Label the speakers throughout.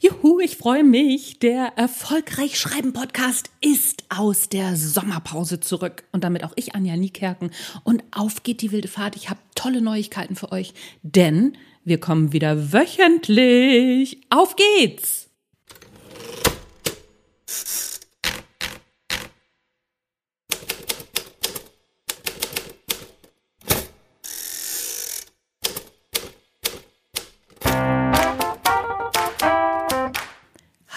Speaker 1: Juhu, ich freue mich. Der Erfolgreich Schreiben Podcast ist aus der Sommerpause zurück. Und damit auch ich, Anja Niekerken. Und auf geht die wilde Fahrt. Ich habe tolle Neuigkeiten für euch, denn wir kommen wieder wöchentlich. Auf geht's!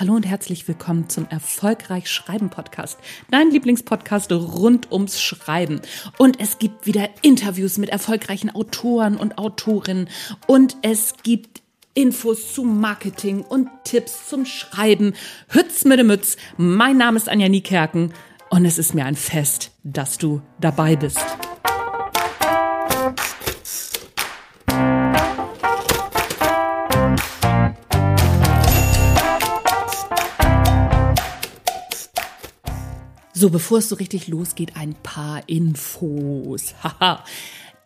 Speaker 1: Hallo und herzlich willkommen zum Erfolgreich Schreiben Podcast, dein Lieblingspodcast rund ums Schreiben. Und es gibt wieder Interviews mit erfolgreichen Autoren und Autorinnen und es gibt Infos zum Marketing und Tipps zum Schreiben. Hütz mit dem Mütz. Mein Name ist Anja Niekerken und es ist mir ein Fest, dass du dabei bist. So, bevor es so richtig losgeht, ein paar Infos. Haha.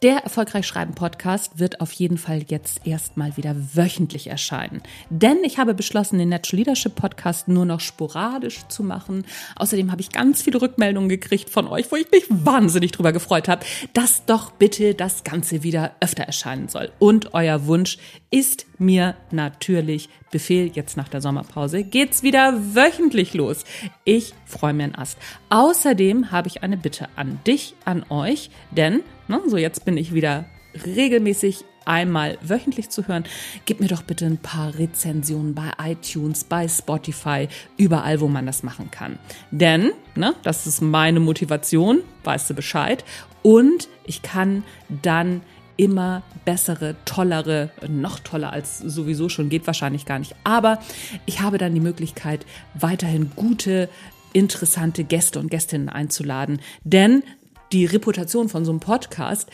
Speaker 1: Der Erfolgreich Schreiben Podcast wird auf jeden Fall jetzt erstmal wieder wöchentlich erscheinen. Denn ich habe beschlossen, den Natural Leadership Podcast nur noch sporadisch zu machen. Außerdem habe ich ganz viele Rückmeldungen gekriegt von euch, wo ich mich wahnsinnig drüber gefreut habe, dass doch bitte das Ganze wieder öfter erscheinen soll. Und euer Wunsch ist mir natürlich Befehl. Jetzt nach der Sommerpause geht's wieder wöchentlich los. Ich freue mich einen Ast. Außerdem habe ich eine Bitte an dich, an euch, denn Ne? So, jetzt bin ich wieder regelmäßig einmal wöchentlich zu hören. Gib mir doch bitte ein paar Rezensionen bei iTunes, bei Spotify, überall, wo man das machen kann. Denn, ne, das ist meine Motivation, weißt du Bescheid. Und ich kann dann immer bessere, tollere, noch toller als sowieso schon, geht wahrscheinlich gar nicht. Aber ich habe dann die Möglichkeit, weiterhin gute, interessante Gäste und Gästinnen einzuladen. Denn die Reputation von so einem Podcast,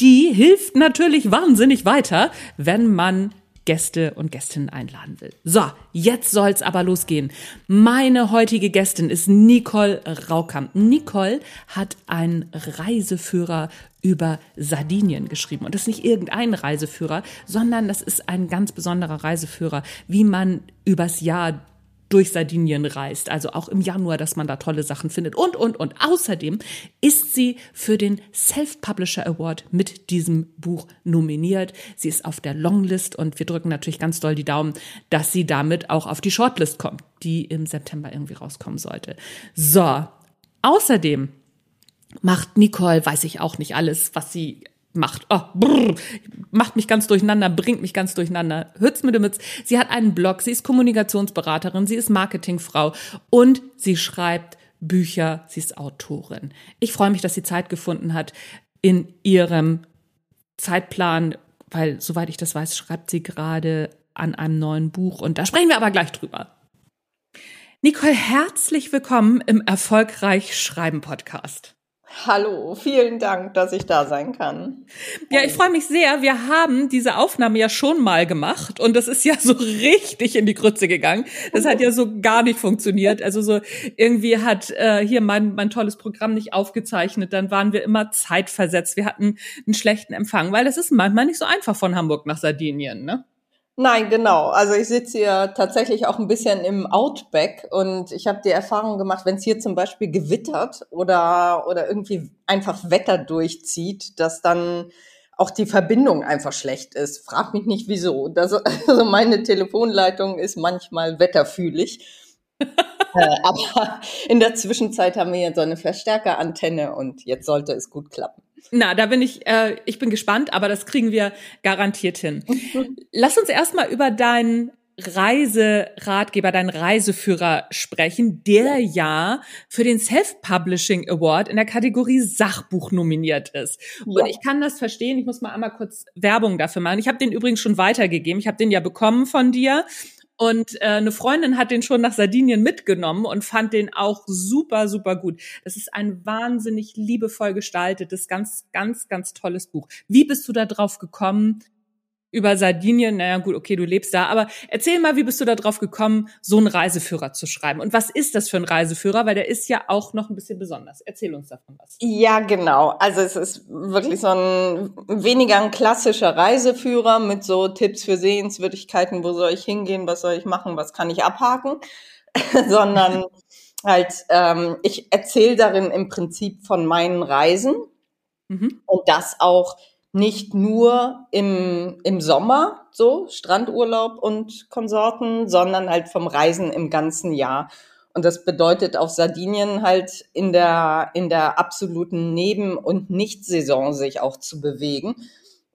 Speaker 1: die hilft natürlich wahnsinnig weiter, wenn man Gäste und Gästinnen einladen will. So, jetzt soll's aber losgehen. Meine heutige Gästin ist Nicole Raukamp. Nicole hat einen Reiseführer über Sardinien geschrieben. Und das ist nicht irgendein Reiseführer, sondern das ist ein ganz besonderer Reiseführer, wie man übers Jahr durch Sardinien reist. Also auch im Januar, dass man da tolle Sachen findet und, und, und. Außerdem ist sie für den Self-Publisher Award mit diesem Buch nominiert. Sie ist auf der Longlist und wir drücken natürlich ganz doll die Daumen, dass sie damit auch auf die Shortlist kommt, die im September irgendwie rauskommen sollte. So. Außerdem macht Nicole, weiß ich auch nicht alles, was sie macht. Oh, brr, macht mich ganz durcheinander, bringt mich ganz durcheinander. Hütz mit dem. Sie hat einen Blog, sie ist Kommunikationsberaterin, sie ist Marketingfrau und sie schreibt Bücher, sie ist Autorin. Ich freue mich, dass sie Zeit gefunden hat in ihrem Zeitplan, weil soweit ich das weiß, schreibt sie gerade an einem neuen Buch und da sprechen wir aber gleich drüber. Nicole, herzlich willkommen im Erfolgreich Schreiben Podcast.
Speaker 2: Hallo, vielen Dank, dass ich da sein kann.
Speaker 1: Ja, ich freue mich sehr. Wir haben diese Aufnahme ja schon mal gemacht und das ist ja so richtig in die Grütze gegangen. Das hat ja so gar nicht funktioniert. Also so irgendwie hat äh, hier mein, mein tolles Programm nicht aufgezeichnet. Dann waren wir immer zeitversetzt. Wir hatten einen schlechten Empfang, weil es ist manchmal nicht so einfach von Hamburg nach Sardinien, ne?
Speaker 2: Nein, genau. Also ich sitze hier tatsächlich auch ein bisschen im Outback und ich habe die Erfahrung gemacht, wenn es hier zum Beispiel gewittert oder, oder irgendwie einfach Wetter durchzieht, dass dann auch die Verbindung einfach schlecht ist. Frag mich nicht wieso. Das, also meine Telefonleitung ist manchmal wetterfühlig. äh, aber in der Zwischenzeit haben wir hier so eine Verstärkerantenne und jetzt sollte es gut klappen.
Speaker 1: Na, da bin ich, äh, ich bin gespannt, aber das kriegen wir garantiert hin. Lass uns erstmal über deinen Reiseratgeber, deinen Reiseführer sprechen, der ja für den Self-Publishing Award in der Kategorie Sachbuch nominiert ist. Ja. Und ich kann das verstehen. Ich muss mal einmal kurz Werbung dafür machen. Ich habe den übrigens schon weitergegeben. Ich habe den ja bekommen von dir und äh, eine Freundin hat den schon nach Sardinien mitgenommen und fand den auch super, super gut. Das ist ein wahnsinnig liebevoll gestaltetes, ganz, ganz, ganz tolles Buch. Wie bist du da drauf gekommen, über Sardinien. Naja, gut, okay, du lebst da. Aber erzähl mal, wie bist du da drauf gekommen, so einen Reiseführer zu schreiben? Und was ist das für ein Reiseführer? Weil der ist ja auch noch ein bisschen besonders. Erzähl uns davon was.
Speaker 2: Ja, genau. Also es ist wirklich so ein weniger ein klassischer Reiseführer mit so Tipps für Sehenswürdigkeiten. Wo soll ich hingehen? Was soll ich machen? Was kann ich abhaken? Sondern halt, ähm, ich erzähle darin im Prinzip von meinen Reisen. Mhm. Und das auch nicht nur im, im Sommer, so Strandurlaub und Konsorten, sondern halt vom Reisen im ganzen Jahr. Und das bedeutet auf Sardinien halt in der, in der absoluten Neben- und Nicht-Saison sich auch zu bewegen.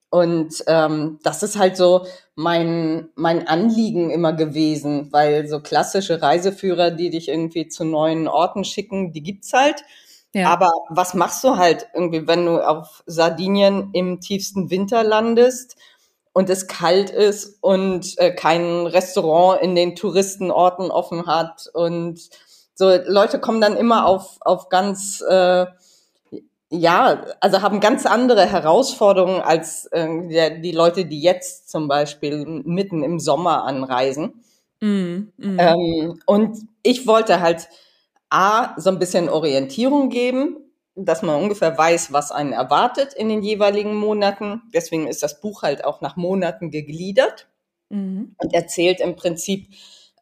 Speaker 2: Und ähm, das ist halt so mein, mein Anliegen immer gewesen, weil so klassische Reiseführer, die dich irgendwie zu neuen Orten schicken, die gibt's halt. Ja. Aber was machst du halt irgendwie, wenn du auf Sardinien im tiefsten Winter landest und es kalt ist und äh, kein Restaurant in den Touristenorten offen hat und so Leute kommen dann immer auf auf ganz äh, ja, also haben ganz andere Herausforderungen als äh, die, die Leute, die jetzt zum Beispiel mitten im Sommer anreisen. Mm, mm. Ähm, und ich wollte halt A, so ein bisschen Orientierung geben, dass man ungefähr weiß, was einen erwartet in den jeweiligen Monaten. Deswegen ist das Buch halt auch nach Monaten gegliedert mhm. und erzählt im Prinzip,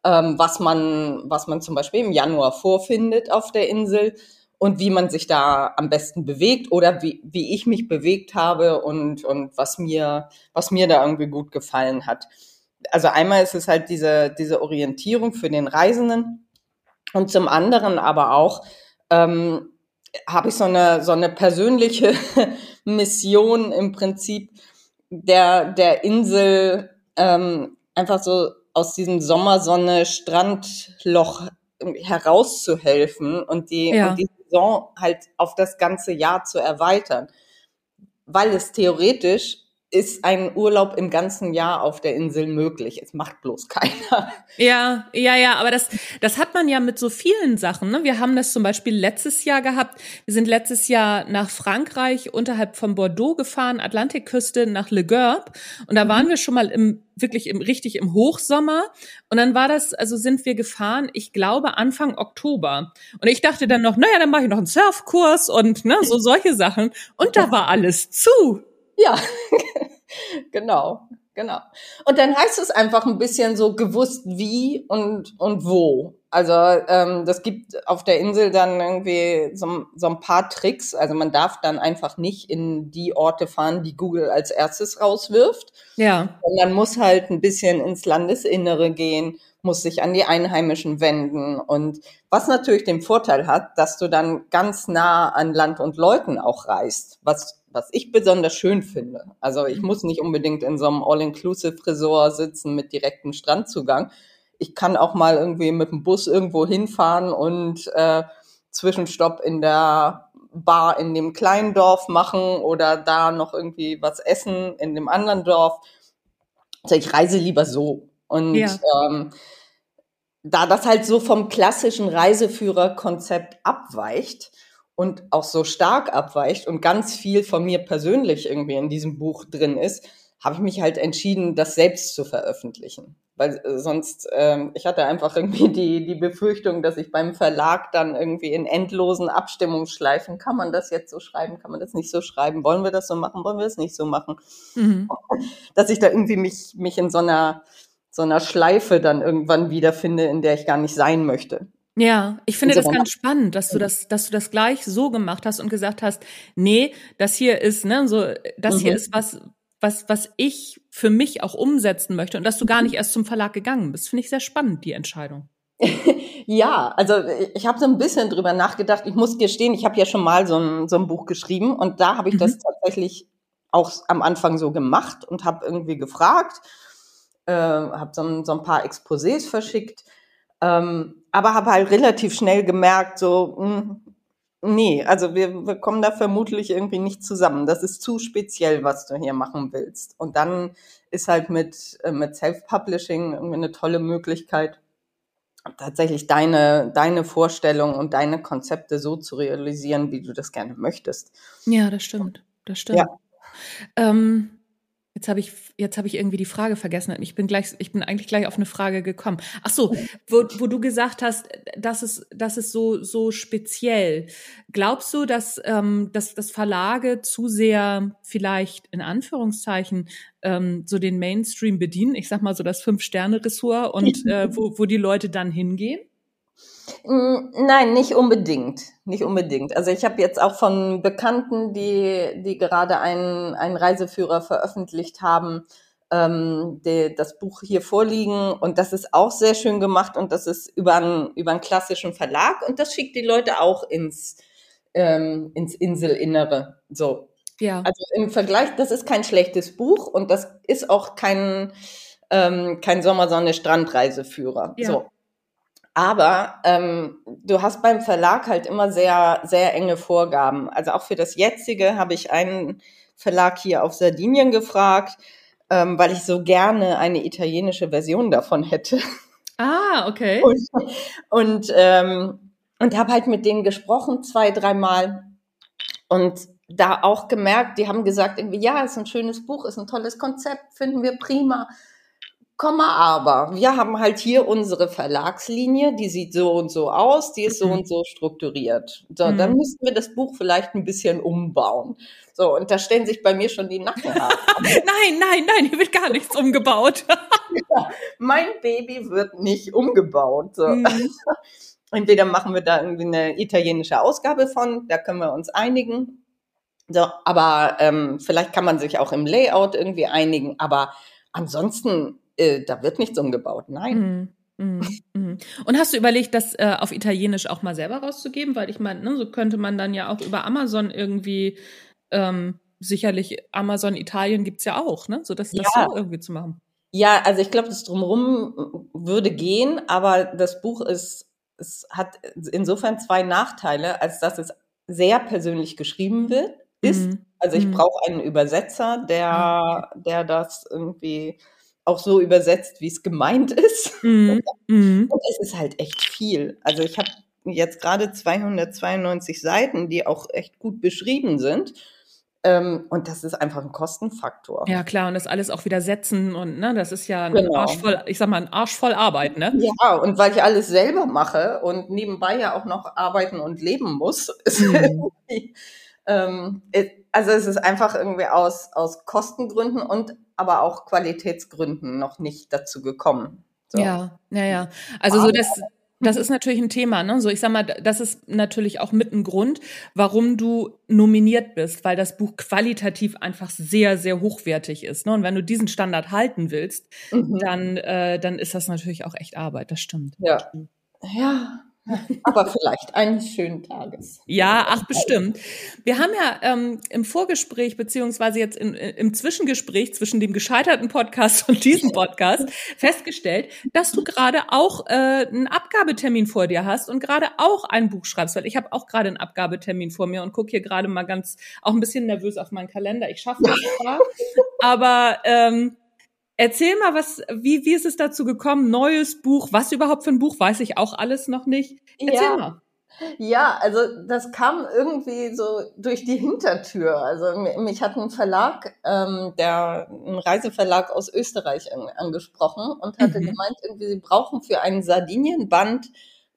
Speaker 2: ähm, was man, was man zum Beispiel im Januar vorfindet auf der Insel und wie man sich da am besten bewegt oder wie, wie ich mich bewegt habe und, und was mir, was mir da irgendwie gut gefallen hat. Also einmal ist es halt diese, diese Orientierung für den Reisenden und zum anderen aber auch ähm, habe ich so eine, so eine persönliche Mission im Prinzip der, der Insel ähm, einfach so aus diesem Sommersonne Strandloch herauszuhelfen und die, ja. und die Saison halt auf das ganze Jahr zu erweitern. Weil es theoretisch ist ein Urlaub im ganzen Jahr auf der Insel möglich. Es macht bloß keiner.
Speaker 1: Ja, ja, ja, aber das, das hat man ja mit so vielen Sachen. Ne? Wir haben das zum Beispiel letztes Jahr gehabt. Wir sind letztes Jahr nach Frankreich unterhalb von Bordeaux gefahren, Atlantikküste nach Le Gerbe. Und da waren mhm. wir schon mal im, wirklich im, richtig im Hochsommer. Und dann war das, also sind wir gefahren, ich glaube Anfang Oktober. Und ich dachte dann noch, naja, dann mache ich noch einen Surfkurs und ne, so solche Sachen. Und da war alles zu.
Speaker 2: Ja, genau, genau. Und dann heißt es einfach ein bisschen so gewusst wie und, und wo. Also ähm, das gibt auf der Insel dann irgendwie so, so ein paar Tricks. Also man darf dann einfach nicht in die Orte fahren, die Google als erstes rauswirft. Ja. Und man muss halt ein bisschen ins Landesinnere gehen, muss sich an die Einheimischen wenden. Und was natürlich den Vorteil hat, dass du dann ganz nah an Land und Leuten auch reist, was was ich besonders schön finde. Also ich muss nicht unbedingt in so einem All-Inclusive-Resort sitzen mit direktem Strandzugang. Ich kann auch mal irgendwie mit dem Bus irgendwo hinfahren und äh, Zwischenstopp in der Bar in dem kleinen Dorf machen oder da noch irgendwie was essen in dem anderen Dorf. Also ich reise lieber so. Und ja. ähm, da das halt so vom klassischen Reiseführerkonzept abweicht, und auch so stark abweicht und ganz viel von mir persönlich irgendwie in diesem Buch drin ist, habe ich mich halt entschieden, das selbst zu veröffentlichen. Weil äh, sonst, ähm, ich hatte einfach irgendwie die, die Befürchtung, dass ich beim Verlag dann irgendwie in endlosen Abstimmungsschleifen, kann man das jetzt so schreiben, kann man das nicht so schreiben, wollen wir das so machen, wollen wir das nicht so machen, mhm. dass ich da irgendwie mich, mich in so einer, so einer Schleife dann irgendwann wiederfinde, in der ich gar nicht sein möchte.
Speaker 1: Ja, ich finde das ganz spannend, dass du das, dass du das gleich so gemacht hast und gesagt hast, nee, das hier ist, ne, so, das mhm. hier ist was, was, was ich für mich auch umsetzen möchte und dass du gar nicht erst zum Verlag gegangen bist. Finde ich sehr spannend, die Entscheidung.
Speaker 2: ja, also ich habe so ein bisschen drüber nachgedacht. Ich muss gestehen, ich habe ja schon mal so ein, so ein Buch geschrieben und da habe ich mhm. das tatsächlich auch am Anfang so gemacht und habe irgendwie gefragt, äh, habe so, so ein paar Exposés verschickt ähm, aber habe halt relativ schnell gemerkt, so, mh, hm, nee, also wir, wir kommen da vermutlich irgendwie nicht zusammen. Das ist zu speziell, was du hier machen willst. Und dann ist halt mit, äh, mit Self-Publishing irgendwie eine tolle Möglichkeit, tatsächlich deine, deine Vorstellung und deine Konzepte so zu realisieren, wie du das gerne möchtest.
Speaker 1: Ja, das stimmt. Das stimmt. Ja. Ähm, Jetzt habe ich jetzt habe ich irgendwie die Frage vergessen. Ich bin gleich ich bin eigentlich gleich auf eine Frage gekommen. Ach so, wo, wo du gesagt hast, das ist das ist so so speziell. Glaubst du, dass ähm, dass dass Verlage zu sehr vielleicht in Anführungszeichen ähm, so den Mainstream bedienen? Ich sag mal so das fünf Sterne Ressort und äh, wo wo die Leute dann hingehen?
Speaker 2: Nein, nicht unbedingt. Nicht unbedingt. Also ich habe jetzt auch von Bekannten, die, die gerade einen, einen Reiseführer veröffentlicht haben, ähm, die, das Buch hier vorliegen und das ist auch sehr schön gemacht und das ist über einen, über einen klassischen Verlag und das schickt die Leute auch ins, ähm, ins Inselinnere. So. Ja. Also im Vergleich, das ist kein schlechtes Buch und das ist auch kein, ähm, kein Sommersonne-Strandreiseführer. Ja. So. Aber ähm, du hast beim Verlag halt immer sehr, sehr enge Vorgaben. Also auch für das jetzige habe ich einen Verlag hier auf Sardinien gefragt, ähm, weil ich so gerne eine italienische Version davon hätte.
Speaker 1: Ah, okay.
Speaker 2: Und, und, ähm, und habe halt mit denen gesprochen, zwei, dreimal. Und da auch gemerkt, die haben gesagt, irgendwie, ja, ist ein schönes Buch, ist ein tolles Konzept, finden wir prima. Komma aber, wir haben halt hier unsere Verlagslinie, die sieht so und so aus, die ist so mhm. und so strukturiert. So, mhm. dann müssten wir das Buch vielleicht ein bisschen umbauen. So, und da stellen sich bei mir schon die Nacken ab.
Speaker 1: nein, nein, nein, hier wird gar nichts umgebaut.
Speaker 2: ja, mein Baby wird nicht umgebaut. So. Mhm. Entweder machen wir da irgendwie eine italienische Ausgabe von, da können wir uns einigen. So, aber ähm, vielleicht kann man sich auch im Layout irgendwie einigen. Aber ansonsten äh, da wird nichts umgebaut. Nein.
Speaker 1: Mm, mm, mm. Und hast du überlegt, das äh, auf Italienisch auch mal selber rauszugeben? Weil ich meine, ne, so könnte man dann ja auch über Amazon irgendwie ähm, sicherlich Amazon Italien gibt's ja auch, ne? So das, das ja. so irgendwie zu machen.
Speaker 2: Ja, also ich glaube, das drumherum würde gehen, aber das Buch ist, es hat insofern zwei Nachteile, als dass es sehr persönlich geschrieben wird, ist. Mhm. Also ich mhm. brauche einen Übersetzer, der, ah, der das irgendwie auch so übersetzt, wie es gemeint ist. Mhm. mhm. Und es ist halt echt viel. Also ich habe jetzt gerade 292 Seiten, die auch echt gut beschrieben sind. Ähm, und das ist einfach ein Kostenfaktor.
Speaker 1: Ja, klar, und das alles auch wieder setzen und ne, das ist ja ein genau. Arsch voll, ich sag mal, ein Arsch voll Arbeit, ne?
Speaker 2: Ja, und weil ich alles selber mache und nebenbei ja auch noch arbeiten und leben muss, ist mhm. ähm, also es ist einfach irgendwie aus, aus Kostengründen und aber auch Qualitätsgründen noch nicht dazu gekommen.
Speaker 1: So. Ja, ja, ja. Also so das, das ist natürlich ein Thema, ne? So, ich sag mal, das ist natürlich auch mit ein Grund, warum du nominiert bist, weil das Buch qualitativ einfach sehr, sehr hochwertig ist. Ne? Und wenn du diesen Standard halten willst, mhm. dann, äh, dann ist das natürlich auch echt Arbeit. Das stimmt.
Speaker 2: Ja. Ja, aber vielleicht eines schönen Tages.
Speaker 1: Ja, ach bestimmt. Wir haben ja ähm, im Vorgespräch beziehungsweise jetzt in, im Zwischengespräch zwischen dem gescheiterten Podcast und diesem Podcast festgestellt, dass du gerade auch äh, einen Abgabetermin vor dir hast und gerade auch ein Buch schreibst, weil ich habe auch gerade einen Abgabetermin vor mir und gucke hier gerade mal ganz auch ein bisschen nervös auf meinen Kalender. Ich schaffe das zwar, aber ähm, Erzähl mal, was, wie, wie ist es dazu gekommen? Neues Buch, was überhaupt für ein Buch, weiß ich auch alles noch nicht. Erzähl
Speaker 2: ja.
Speaker 1: mal.
Speaker 2: Ja, also das kam irgendwie so durch die Hintertür. Also mich hat ein Verlag, ähm, der ein Reiseverlag aus Österreich angesprochen und hatte mhm. gemeint, irgendwie sie brauchen für einen Sardinienband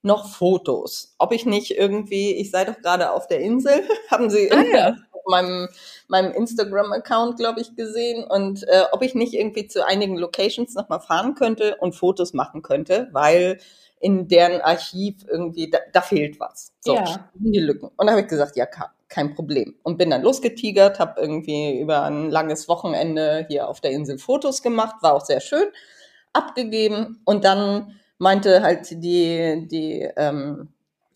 Speaker 2: noch Fotos. Ob ich nicht irgendwie, ich sei doch gerade auf der Insel, haben sie ah, ja meinem, meinem Instagram-Account, glaube ich, gesehen und äh, ob ich nicht irgendwie zu einigen Locations nochmal fahren könnte und Fotos machen könnte, weil in deren Archiv irgendwie, da, da fehlt was. So, ja. die Lücken. Und da habe ich gesagt, ja, kein Problem. Und bin dann losgetigert, habe irgendwie über ein langes Wochenende hier auf der Insel Fotos gemacht, war auch sehr schön, abgegeben und dann meinte halt die, die ähm,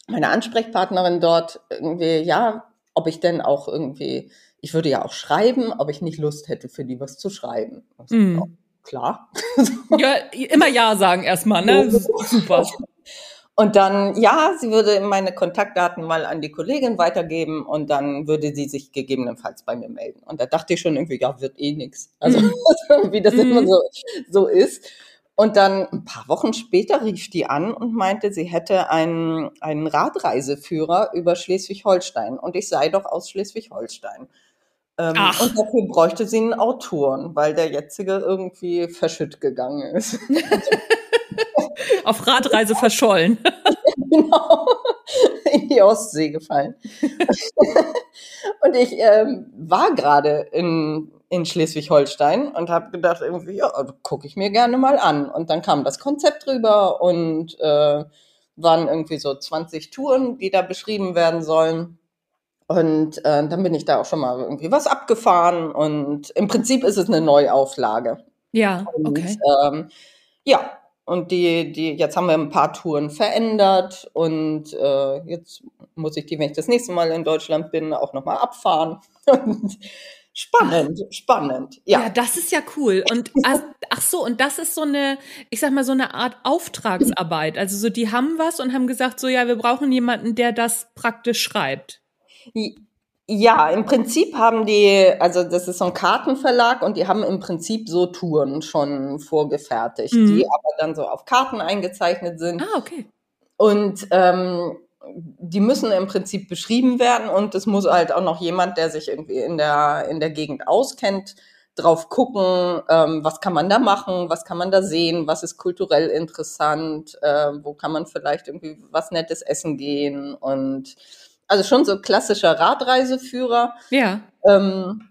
Speaker 2: meine Ansprechpartnerin dort irgendwie, ja, ob ich denn auch irgendwie, ich würde ja auch schreiben, ob ich nicht Lust hätte, für die was zu schreiben. Also, mm. ja, klar.
Speaker 1: ja, immer Ja sagen erstmal, ne? Super.
Speaker 2: Und dann, ja, sie würde meine Kontaktdaten mal an die Kollegin weitergeben und dann würde sie sich gegebenenfalls bei mir melden. Und da dachte ich schon irgendwie, ja, wird eh nix. Also, mm. wie das mm. immer so, so ist. Und dann ein paar Wochen später rief die an und meinte, sie hätte einen, einen Radreiseführer über Schleswig-Holstein und ich sei doch aus Schleswig-Holstein. Ähm, und dafür bräuchte sie einen Autoren, weil der jetzige irgendwie verschütt gegangen ist.
Speaker 1: Auf Radreise verschollen.
Speaker 2: genau. In die Ostsee gefallen. und ich ähm, war gerade in, in Schleswig-Holstein und habe gedacht, irgendwie, ja, gucke ich mir gerne mal an. Und dann kam das Konzept drüber und äh, waren irgendwie so 20 Touren, die da beschrieben werden sollen. Und äh, dann bin ich da auch schon mal irgendwie was abgefahren und im Prinzip ist es eine Neuauflage.
Speaker 1: Ja,
Speaker 2: Und,
Speaker 1: okay.
Speaker 2: ähm, ja, und die, die, jetzt haben wir ein paar Touren verändert und äh, jetzt muss ich die, wenn ich das nächste Mal in Deutschland bin, auch nochmal abfahren. Spannend, spannend.
Speaker 1: Ja.
Speaker 2: Ja,
Speaker 1: das ist ja cool. Und ach, ach so, und das ist so eine, ich sag mal, so eine Art Auftragsarbeit. Also so, die haben was und haben gesagt, so ja, wir brauchen jemanden, der das praktisch schreibt.
Speaker 2: Ja, im Prinzip haben die, also das ist so ein Kartenverlag und die haben im Prinzip so Touren schon vorgefertigt,
Speaker 1: Mhm.
Speaker 2: die aber dann so auf Karten eingezeichnet sind.
Speaker 1: Ah, okay.
Speaker 2: Und ähm, die müssen im Prinzip beschrieben werden und es muss halt auch noch jemand, der sich irgendwie in der, in der Gegend auskennt, drauf gucken, ähm, was kann man da machen, was kann man da sehen, was ist kulturell interessant, äh, wo kann man vielleicht irgendwie was Nettes essen gehen und also schon so klassischer Radreiseführer.
Speaker 1: Ja.
Speaker 2: Ähm,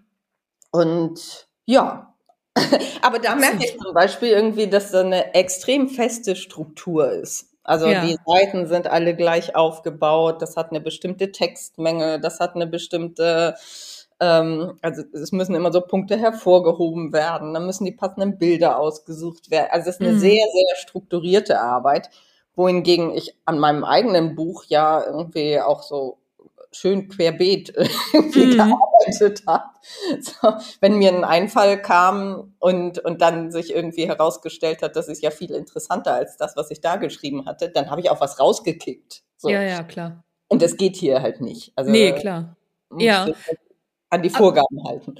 Speaker 2: und ja, aber da merke ich zum Beispiel irgendwie, dass da eine extrem feste Struktur ist. Also
Speaker 1: Ja.
Speaker 2: die Seiten sind alle gleich aufgebaut, das hat eine bestimmte Textmenge, das hat eine bestimmte, ähm, also es müssen immer so Punkte hervorgehoben werden, dann müssen die passenden Bilder ausgesucht werden. Also es ist eine
Speaker 1: Mhm.
Speaker 2: sehr, sehr strukturierte Arbeit, wohingegen ich an meinem eigenen Buch ja irgendwie auch so schön querbeet
Speaker 1: Mhm.
Speaker 2: gearbeitet habe. So, wenn mir ein Einfall kam und, und dann sich irgendwie herausgestellt hat, das ist ja viel interessanter als das, was ich da geschrieben hatte, dann habe ich auch was rausgekickt. So.
Speaker 1: Ja, ja, klar.
Speaker 2: Und das geht hier halt nicht. Also
Speaker 1: Nee, klar. Ja.
Speaker 2: An die Vorgaben halten.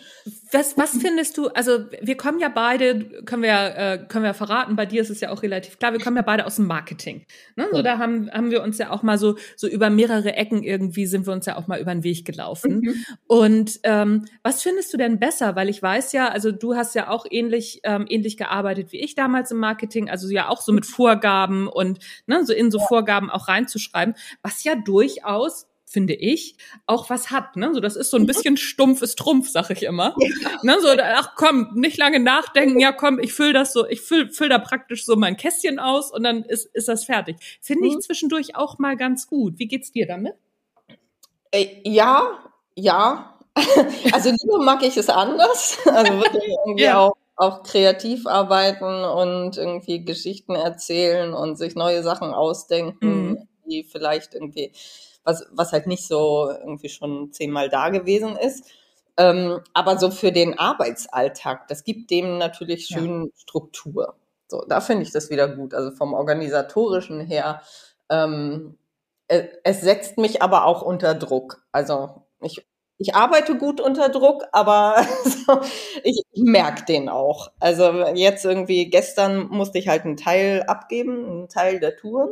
Speaker 1: Was, was findest du, also wir kommen ja beide, können wir, äh, können wir verraten, bei dir ist es ja auch relativ klar, wir kommen ja beide aus dem Marketing. Ne? So,
Speaker 2: Ja.
Speaker 1: da haben, haben wir uns ja auch mal so, so über mehrere Ecken irgendwie sind wir uns ja auch mal über den Weg gelaufen.
Speaker 2: Mhm.
Speaker 1: Und ähm, was findest du denn besser? Weil ich weiß ja, also du hast ja auch ähnlich, ähm, ähnlich gearbeitet wie ich damals im Marketing, also ja auch so mit Vorgaben und ne, so in so Vorgaben auch reinzuschreiben, was ja durchaus finde ich, auch was hat. Ne? So, das ist so ein bisschen stumpfes Trumpf, sag ich immer. Ne? So, ach komm, nicht lange nachdenken, ja komm, ich füll das so, ich füll, füll da praktisch so mein Kästchen aus und dann ist, ist das fertig. Finde ich
Speaker 2: Mhm.
Speaker 1: zwischendurch auch mal ganz gut. Wie geht's dir damit?
Speaker 2: Äh, ja, ja. Also lieber mag ich es anders. Also wirklich irgendwie
Speaker 1: Ja.
Speaker 2: auch, auch kreativ arbeiten und irgendwie Geschichten erzählen und sich neue Sachen ausdenken,
Speaker 1: Mhm.
Speaker 2: die vielleicht irgendwie, was, was halt nicht so irgendwie schon zehnmal da gewesen ist. Ähm, aber so für den Arbeitsalltag, das gibt dem natürlich
Speaker 1: Ja.
Speaker 2: schön Struktur. So, da finde ich das wieder gut. Also vom organisatorischen her. Ähm, es, es setzt mich aber auch unter Druck. Also ich, ich arbeite gut unter Druck, aber so, ich merke den auch. Also jetzt irgendwie, gestern musste ich halt einen Teil abgeben, einen Teil der Touren.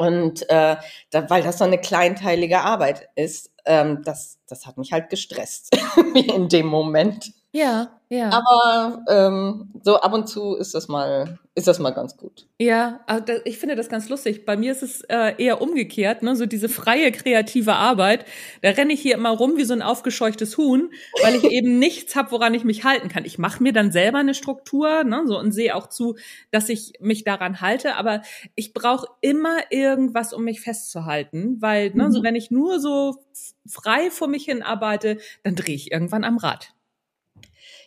Speaker 2: Und äh, da, weil das so eine kleinteilige Arbeit ist, ähm, das, das hat mich halt gestresst in dem Moment.
Speaker 1: Ja, ja.
Speaker 2: Aber ähm, so ab und zu ist das mal, ist das mal ganz gut.
Speaker 1: Ja, also da, ich finde das ganz lustig. Bei mir ist es äh, eher umgekehrt, ne? So diese freie kreative Arbeit. Da renne ich hier immer rum wie so ein aufgescheuchtes Huhn, weil ich eben nichts habe, woran ich mich halten kann. Ich mache mir dann selber eine Struktur, ne? So und sehe auch zu, dass ich mich daran halte. Aber ich brauche immer irgendwas, um mich festzuhalten, weil ne, so
Speaker 2: Mhm.
Speaker 1: wenn ich nur so frei vor mich hin arbeite, dann drehe ich irgendwann am Rad.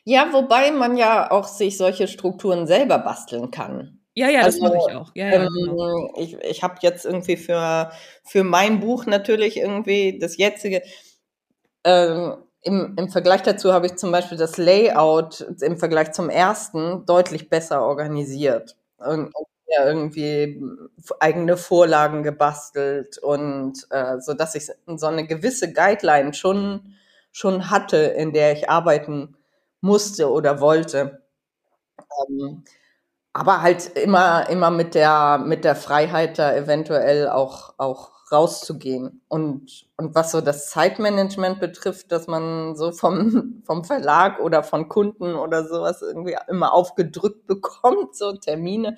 Speaker 2: Ja, wobei man ja auch sich solche Strukturen selber basteln kann.
Speaker 1: Ja, ja, das
Speaker 2: Also,
Speaker 1: mache ich auch. Ja, ja, genau.
Speaker 2: Ähm, ich ich habe jetzt irgendwie für, für mein Buch natürlich irgendwie das jetzige, ähm, im, im Vergleich dazu habe ich zum Beispiel das Layout im Vergleich zum ersten deutlich besser organisiert. Und, und ja, irgendwie eigene Vorlagen gebastelt und äh, so dass ich so eine gewisse Guideline schon, schon hatte, in der ich arbeiten musste oder wollte. Ähm, aber halt immer, immer mit der, mit der Freiheit, da eventuell auch, auch rauszugehen. Und, und was so das Zeitmanagement betrifft, dass man so vom, vom Verlag oder von Kunden oder sowas irgendwie immer aufgedrückt bekommt, so Termine,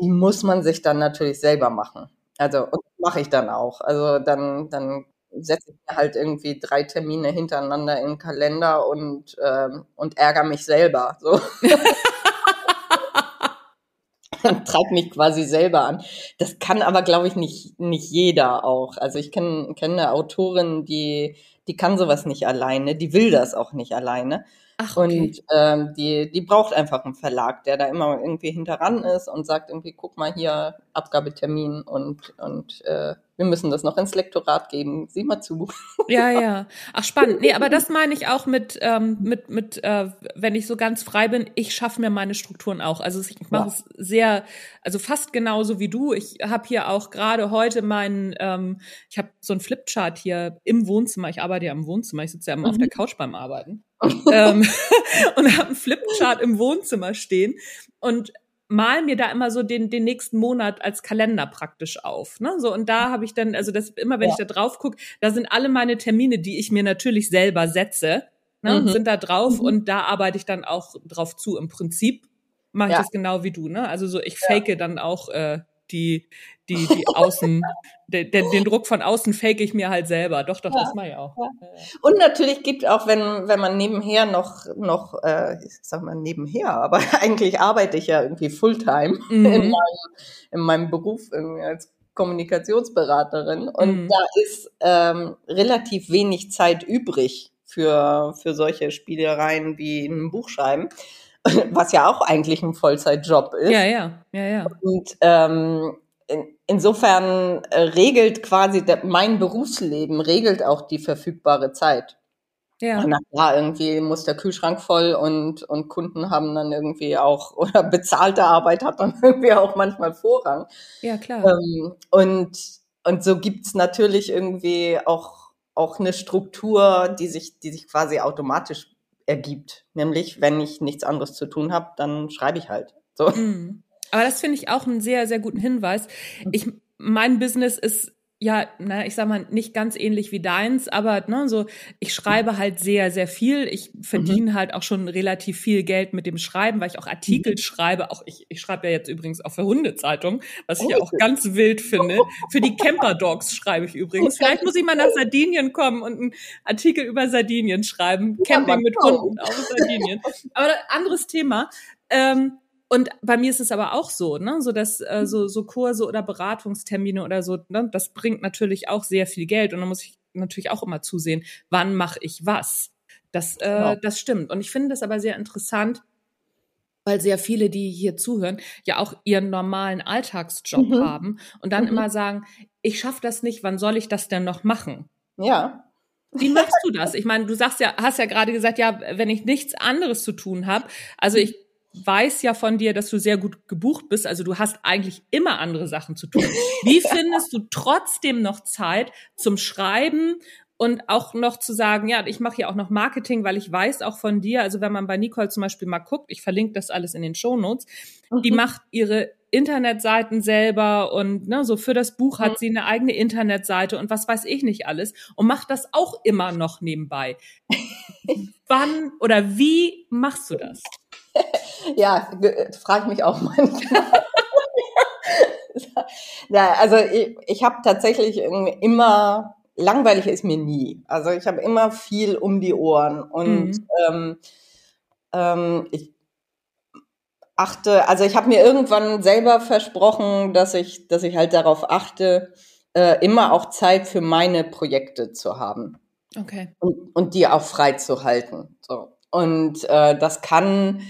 Speaker 2: die muss man sich dann natürlich selber machen. Also, mache ich dann auch. Also dann, dann setze ich mir halt irgendwie drei Termine hintereinander in den Kalender und, ähm, und ärgere mich selber. So. Treib mich quasi selber an. Das kann aber, glaube ich, nicht, nicht jeder auch. Also ich kenne kenn eine Autorin, die, die kann sowas nicht alleine, die will das auch nicht alleine. Ach, okay. Und ähm, die, die braucht einfach einen Verlag, der da immer irgendwie hinteran ist und sagt irgendwie, guck mal hier, Abgabetermin und, und äh, wir müssen das noch ins Lektorat geben. Sieh mal zu.
Speaker 1: Ja, ja. Ach, spannend. Nee, aber das meine ich auch mit, ähm, mit, mit äh, wenn ich so ganz frei bin, ich schaffe mir meine Strukturen auch. Also ich mache ja. es sehr, also fast genauso wie du. Ich habe hier auch gerade heute meinen, ähm, ich habe so ein Flipchart hier im Wohnzimmer. Ich arbeite ja im Wohnzimmer. Ich sitze ja immer mhm. auf der Couch beim Arbeiten. ähm, und habe einen Flipchart im Wohnzimmer stehen. Und mal mir da immer so den, den nächsten Monat als Kalender praktisch auf. Ne? So, und da habe ich dann, also das immer, wenn ja. ich da drauf gucke, da sind alle meine Termine, die ich mir natürlich selber setze, ne, mhm. sind da drauf mhm. und da arbeite ich dann auch drauf zu. Im Prinzip mache ich ja. das genau wie du, ne? Also so, ich fake ja. dann auch äh, die, die, die Außen, den, den Druck von außen fake ich mir halt selber. Doch, doch, ja, das mache ich auch. Ja.
Speaker 2: Und natürlich gibt auch, wenn, wenn man nebenher noch, noch, äh, ich sag mal nebenher, aber eigentlich arbeite ich ja irgendwie Fulltime mhm. in, meinem, in meinem Beruf als Kommunikationsberaterin. Und mhm. da ist ähm, relativ wenig Zeit übrig für, für solche Spielereien wie ein Buch schreiben was ja auch eigentlich ein Vollzeitjob ist.
Speaker 1: Ja, ja, ja, ja.
Speaker 2: Und ähm, in, insofern äh, regelt quasi der, mein Berufsleben regelt auch die verfügbare Zeit. Ja. Na klar, irgendwie muss der Kühlschrank voll und, und Kunden haben dann irgendwie auch, oder bezahlte Arbeit hat dann irgendwie auch manchmal Vorrang.
Speaker 1: Ja, klar.
Speaker 2: Ähm, und, und so gibt's natürlich irgendwie auch, auch eine Struktur, die sich, die sich quasi automatisch ergibt. Nämlich, wenn ich nichts anderes zu tun habe, dann schreibe ich halt. So.
Speaker 1: Mhm. Aber das finde ich auch einen sehr, sehr guten Hinweis. Ich, mein Business ist ja, na, ich sag mal, nicht ganz ähnlich wie deins, aber ne, so, ich schreibe halt sehr, sehr viel. Ich verdiene mhm. halt auch schon relativ viel Geld mit dem Schreiben, weil ich auch Artikel mhm. schreibe. Auch ich, ich schreibe ja jetzt übrigens auch für Hundezeitung, was ich ja auch ganz wild finde. Für die Camper Dogs schreibe ich übrigens. Vielleicht muss ich mal nach Sardinien kommen und einen Artikel über Sardinien schreiben. Camping mit Hunden auf Sardinien. Aber anderes Thema. Ähm, und bei mir ist es aber auch so, ne, so dass äh, so so Kurse oder Beratungstermine oder so, ne, das bringt natürlich auch sehr viel Geld und da muss ich natürlich auch immer zusehen, wann mache ich was. Das äh, genau. das stimmt und ich finde das aber sehr interessant, weil sehr viele, die hier zuhören, ja auch ihren normalen Alltagsjob mhm. haben und dann mhm. immer sagen, ich schaffe das nicht, wann soll ich das denn noch machen?
Speaker 2: Ja.
Speaker 1: Wie machst du das? Ich meine, du sagst ja, hast ja gerade gesagt, ja, wenn ich nichts anderes zu tun habe, also ich weiß ja von dir, dass du sehr gut gebucht bist. Also du hast eigentlich immer andere Sachen zu tun. Wie findest du trotzdem noch Zeit zum Schreiben und auch noch zu sagen, ja, ich mache ja auch noch Marketing, weil ich weiß auch von dir, also wenn man bei Nicole zum Beispiel mal guckt, ich verlinke das alles in den Show Notes, mhm. die macht ihre Internetseiten selber und ne, so für das Buch hat mhm. sie eine eigene Internetseite und was weiß ich nicht alles und macht das auch immer noch nebenbei. Wann oder wie machst du das?
Speaker 2: Ja, frage mich auch manchmal. ja, also ich, ich habe tatsächlich immer, langweilig ist mir nie. Also ich habe immer viel um die Ohren und mhm. ähm, ähm, ich achte, also ich habe mir irgendwann selber versprochen, dass ich, dass ich halt darauf achte, äh, immer auch Zeit für meine Projekte zu haben.
Speaker 1: Okay.
Speaker 2: Und, und die auch frei zu halten. So. Und äh, das kann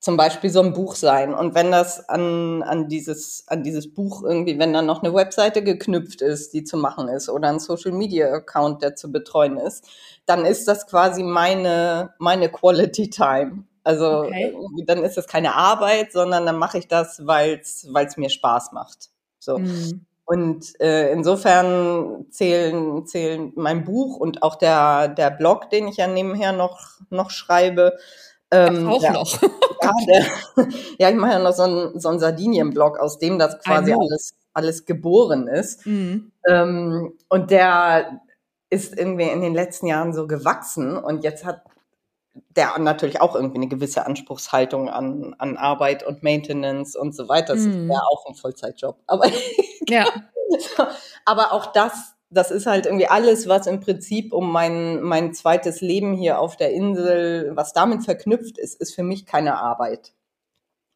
Speaker 2: zum Beispiel so ein Buch sein. Und wenn das an, an, dieses, an dieses Buch irgendwie, wenn dann noch eine Webseite geknüpft ist, die zu machen ist, oder ein Social Media Account, der zu betreuen ist, dann ist das quasi meine, meine Quality Time. Also okay. dann ist das keine Arbeit, sondern dann mache ich das, weil es mir Spaß macht. So. Mhm. Und äh, insofern zählen, zählen mein Buch und auch der, der Blog, den ich ja nebenher noch, noch schreibe.
Speaker 1: Ähm, auch ja, noch.
Speaker 2: ja, der, ja, ich mache ja noch so einen, so einen Sardinien-Blog, aus dem das quasi alles, alles geboren ist. Mhm. Ähm, und der ist irgendwie in den letzten Jahren so gewachsen und jetzt hat der natürlich auch irgendwie eine gewisse Anspruchshaltung an, an Arbeit und Maintenance und so weiter. Das ist ja auch ein Vollzeitjob. Aber, ja. aber auch das, das ist halt irgendwie alles, was im Prinzip um mein, mein zweites Leben hier auf der Insel, was damit verknüpft ist, ist für mich keine Arbeit.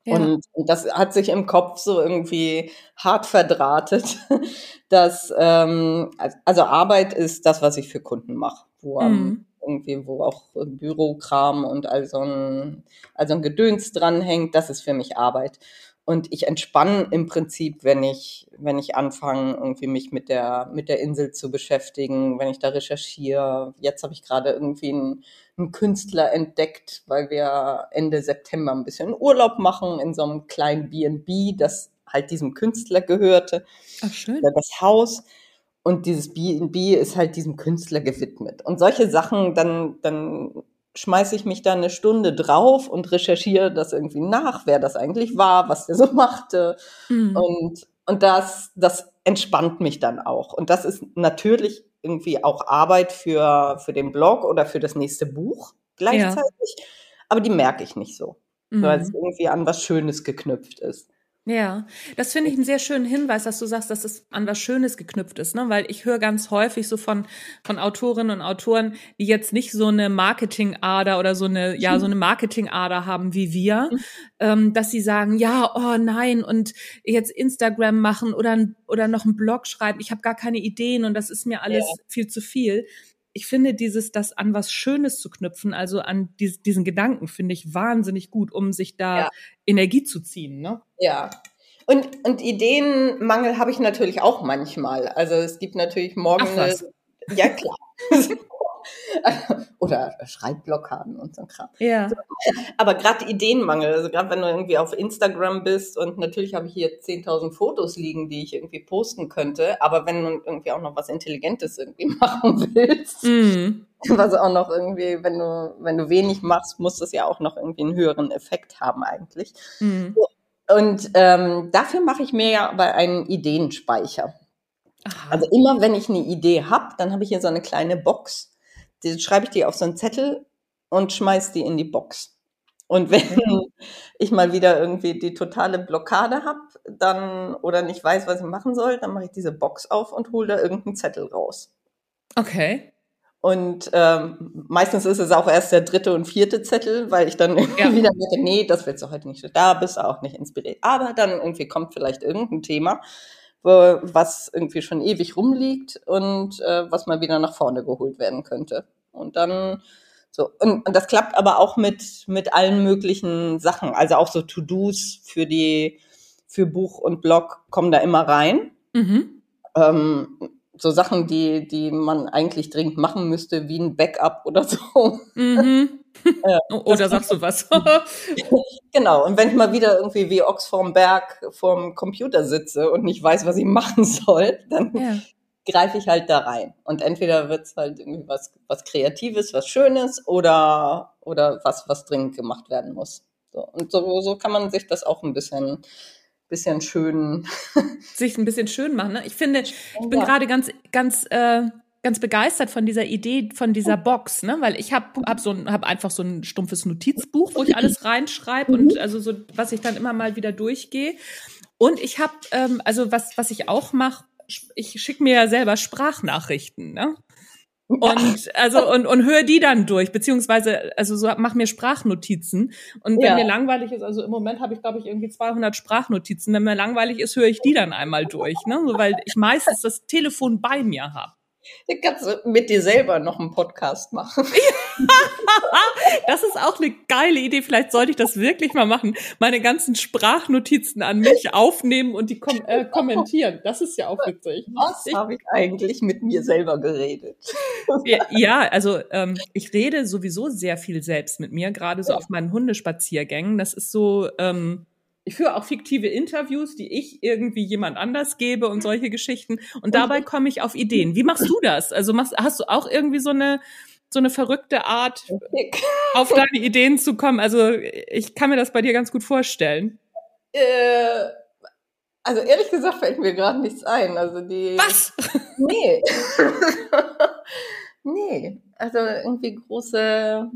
Speaker 2: Ja. Und, und das hat sich im Kopf so irgendwie hart verdrahtet, dass ähm, also Arbeit ist das, was ich für Kunden mache, wo mm irgendwie, wo auch Bürokram und all so ein, also ein Gedöns dranhängt, das ist für mich Arbeit. Und ich entspanne im Prinzip, wenn ich, wenn ich anfange, irgendwie mich mit der, mit der Insel zu beschäftigen, wenn ich da recherchiere. Jetzt habe ich gerade irgendwie einen, einen Künstler entdeckt, weil wir Ende September ein bisschen Urlaub machen in so einem kleinen B&B, das halt diesem Künstler gehörte.
Speaker 1: Ach, schön.
Speaker 2: Das Haus. Und dieses B&B ist halt diesem Künstler gewidmet. Und solche Sachen, dann, dann schmeiße ich mich da eine Stunde drauf und recherchiere das irgendwie nach, wer das eigentlich war, was der so machte. Mhm. Und, und das, das entspannt mich dann auch. Und das ist natürlich irgendwie auch Arbeit für, für den Blog oder für das nächste Buch gleichzeitig. Ja. Aber die merke ich nicht so, mhm. weil es irgendwie an was Schönes geknüpft ist.
Speaker 1: Ja, das finde ich einen sehr schönen Hinweis, dass du sagst, dass es an was Schönes geknüpft ist, ne? Weil ich höre ganz häufig so von von Autorinnen und Autoren, die jetzt nicht so eine Marketingader oder so eine ja so eine Marketingader haben wie wir, mhm. ähm, dass sie sagen, ja, oh nein und jetzt Instagram machen oder oder noch einen Blog schreiben. Ich habe gar keine Ideen und das ist mir alles ja. viel zu viel ich finde dieses, das an was Schönes zu knüpfen, also an dies, diesen Gedanken, finde ich wahnsinnig gut, um sich da ja. Energie zu ziehen. Ne?
Speaker 2: Ja. Und, und Ideenmangel habe ich natürlich auch manchmal. Also es gibt natürlich morgen. Ach, was? Eine, ja, klar. Oder Schreibblockaden und so Kram.
Speaker 1: Ja.
Speaker 2: Aber gerade Ideenmangel, also gerade wenn du irgendwie auf Instagram bist und natürlich habe ich hier 10.000 Fotos liegen, die ich irgendwie posten könnte, aber wenn du irgendwie auch noch was Intelligentes irgendwie machen willst, mm. was auch noch irgendwie, wenn du, wenn du wenig machst, muss das ja auch noch irgendwie einen höheren Effekt haben eigentlich. Mm. Und ähm, dafür mache ich mir ja aber einen Ideenspeicher. Aha. Also immer wenn ich eine Idee habe, dann habe ich hier so eine kleine Box die schreibe ich die auf so einen Zettel und schmeiß die in die Box. Und wenn mhm. ich mal wieder irgendwie die totale Blockade habe, dann oder nicht weiß, was ich machen soll, dann mache ich diese Box auf und hole da irgendeinen Zettel raus.
Speaker 1: Okay.
Speaker 2: Und ähm, meistens ist es auch erst der dritte und vierte Zettel, weil ich dann ja. wieder denke, nee, das willst du heute nicht. Da bist du auch nicht inspiriert. Aber dann irgendwie kommt vielleicht irgendein Thema, was irgendwie schon ewig rumliegt und äh, was mal wieder nach vorne geholt werden könnte. Und dann so, und, und das klappt aber auch mit, mit allen möglichen Sachen. Also auch so To-Dos für die, für Buch und Blog kommen da immer rein. Mhm. Ähm, so Sachen, die, die man eigentlich dringend machen müsste, wie ein Backup oder so. Mhm.
Speaker 1: Ja, oder sagst du was?
Speaker 2: genau, und wenn ich mal wieder irgendwie wie Ochs vorm Berg vorm Computer sitze und nicht weiß, was ich machen soll, dann ja. greife ich halt da rein. Und entweder wird es halt irgendwie was, was Kreatives, was Schönes oder, oder was, was dringend gemacht werden muss. So, und so, so kann man sich das auch ein bisschen bisschen schön
Speaker 1: sich ein bisschen schön machen. Ne? Ich finde, ich bin ja. gerade ganz ganz äh, ganz begeistert von dieser Idee von dieser Box, ne? Weil ich habe hab so ein, hab einfach so ein stumpfes Notizbuch, wo ich alles reinschreibe mhm. und also so was ich dann immer mal wieder durchgehe. Und ich habe ähm, also was was ich auch mache, ich schicke mir ja selber Sprachnachrichten, ne? Und also und und höre die dann durch, beziehungsweise also so mach mir Sprachnotizen. Und wenn ja. mir langweilig ist, also im Moment habe ich glaube ich irgendwie 200 Sprachnotizen. Wenn mir langweilig ist, höre ich die dann einmal durch, ne? So, weil ich meistens das Telefon bei mir habe.
Speaker 2: Dann kannst du mit dir selber noch einen Podcast machen.
Speaker 1: das ist auch eine geile Idee. Vielleicht sollte ich das wirklich mal machen. Meine ganzen Sprachnotizen an mich aufnehmen und die kom äh, kommentieren. Das ist ja auch witzig.
Speaker 2: Was habe ich eigentlich mit mir selber geredet?
Speaker 1: ja, also ähm, ich rede sowieso sehr viel selbst mit mir, gerade so auf meinen Hundespaziergängen. Das ist so. Ähm, ich führe auch fiktive Interviews, die ich irgendwie jemand anders gebe und solche Geschichten. Und dabei komme ich auf Ideen. Wie machst du das? Also machst, hast du auch irgendwie so eine, so eine verrückte Art, auf deine Ideen zu kommen? Also ich kann mir das bei dir ganz gut vorstellen.
Speaker 2: Äh, Also ehrlich gesagt fällt mir gerade nichts ein. Also die.
Speaker 1: Was?
Speaker 2: Nee. nee. Also irgendwie große.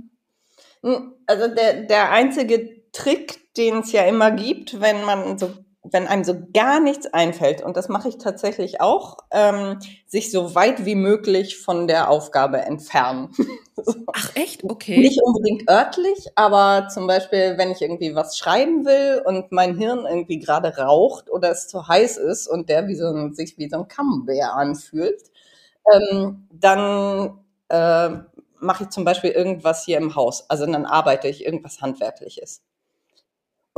Speaker 2: Also der, der einzige Trick, den es ja immer gibt, wenn man so wenn einem so gar nichts einfällt, und das mache ich tatsächlich auch, ähm, sich so weit wie möglich von der Aufgabe entfernen.
Speaker 1: Ach echt? Okay.
Speaker 2: Nicht unbedingt örtlich, aber zum Beispiel, wenn ich irgendwie was schreiben will und mein Hirn irgendwie gerade raucht oder es zu heiß ist und der wie so ein, sich wie so ein Camembert anfühlt, ähm, dann äh, mache ich zum Beispiel irgendwas hier im Haus. Also dann arbeite ich irgendwas Handwerkliches.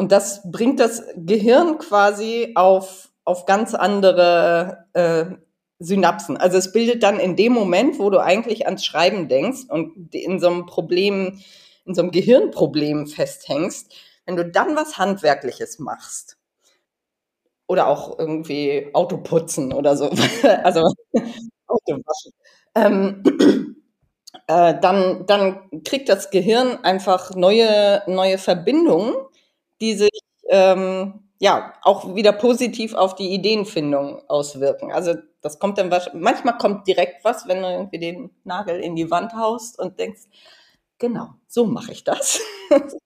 Speaker 2: Und das bringt das Gehirn quasi auf, auf ganz andere äh, Synapsen. Also es bildet dann in dem Moment, wo du eigentlich ans Schreiben denkst und in so einem Problem, in so einem Gehirnproblem festhängst, wenn du dann was Handwerkliches machst oder auch irgendwie Auto putzen oder so, also Auto waschen, ähm, äh, dann, dann kriegt das Gehirn einfach neue, neue Verbindungen die sich ähm, ja auch wieder positiv auf die Ideenfindung auswirken. Also das kommt dann manchmal kommt direkt was, wenn du irgendwie den Nagel in die Wand haust und denkst, genau, so mache ich das.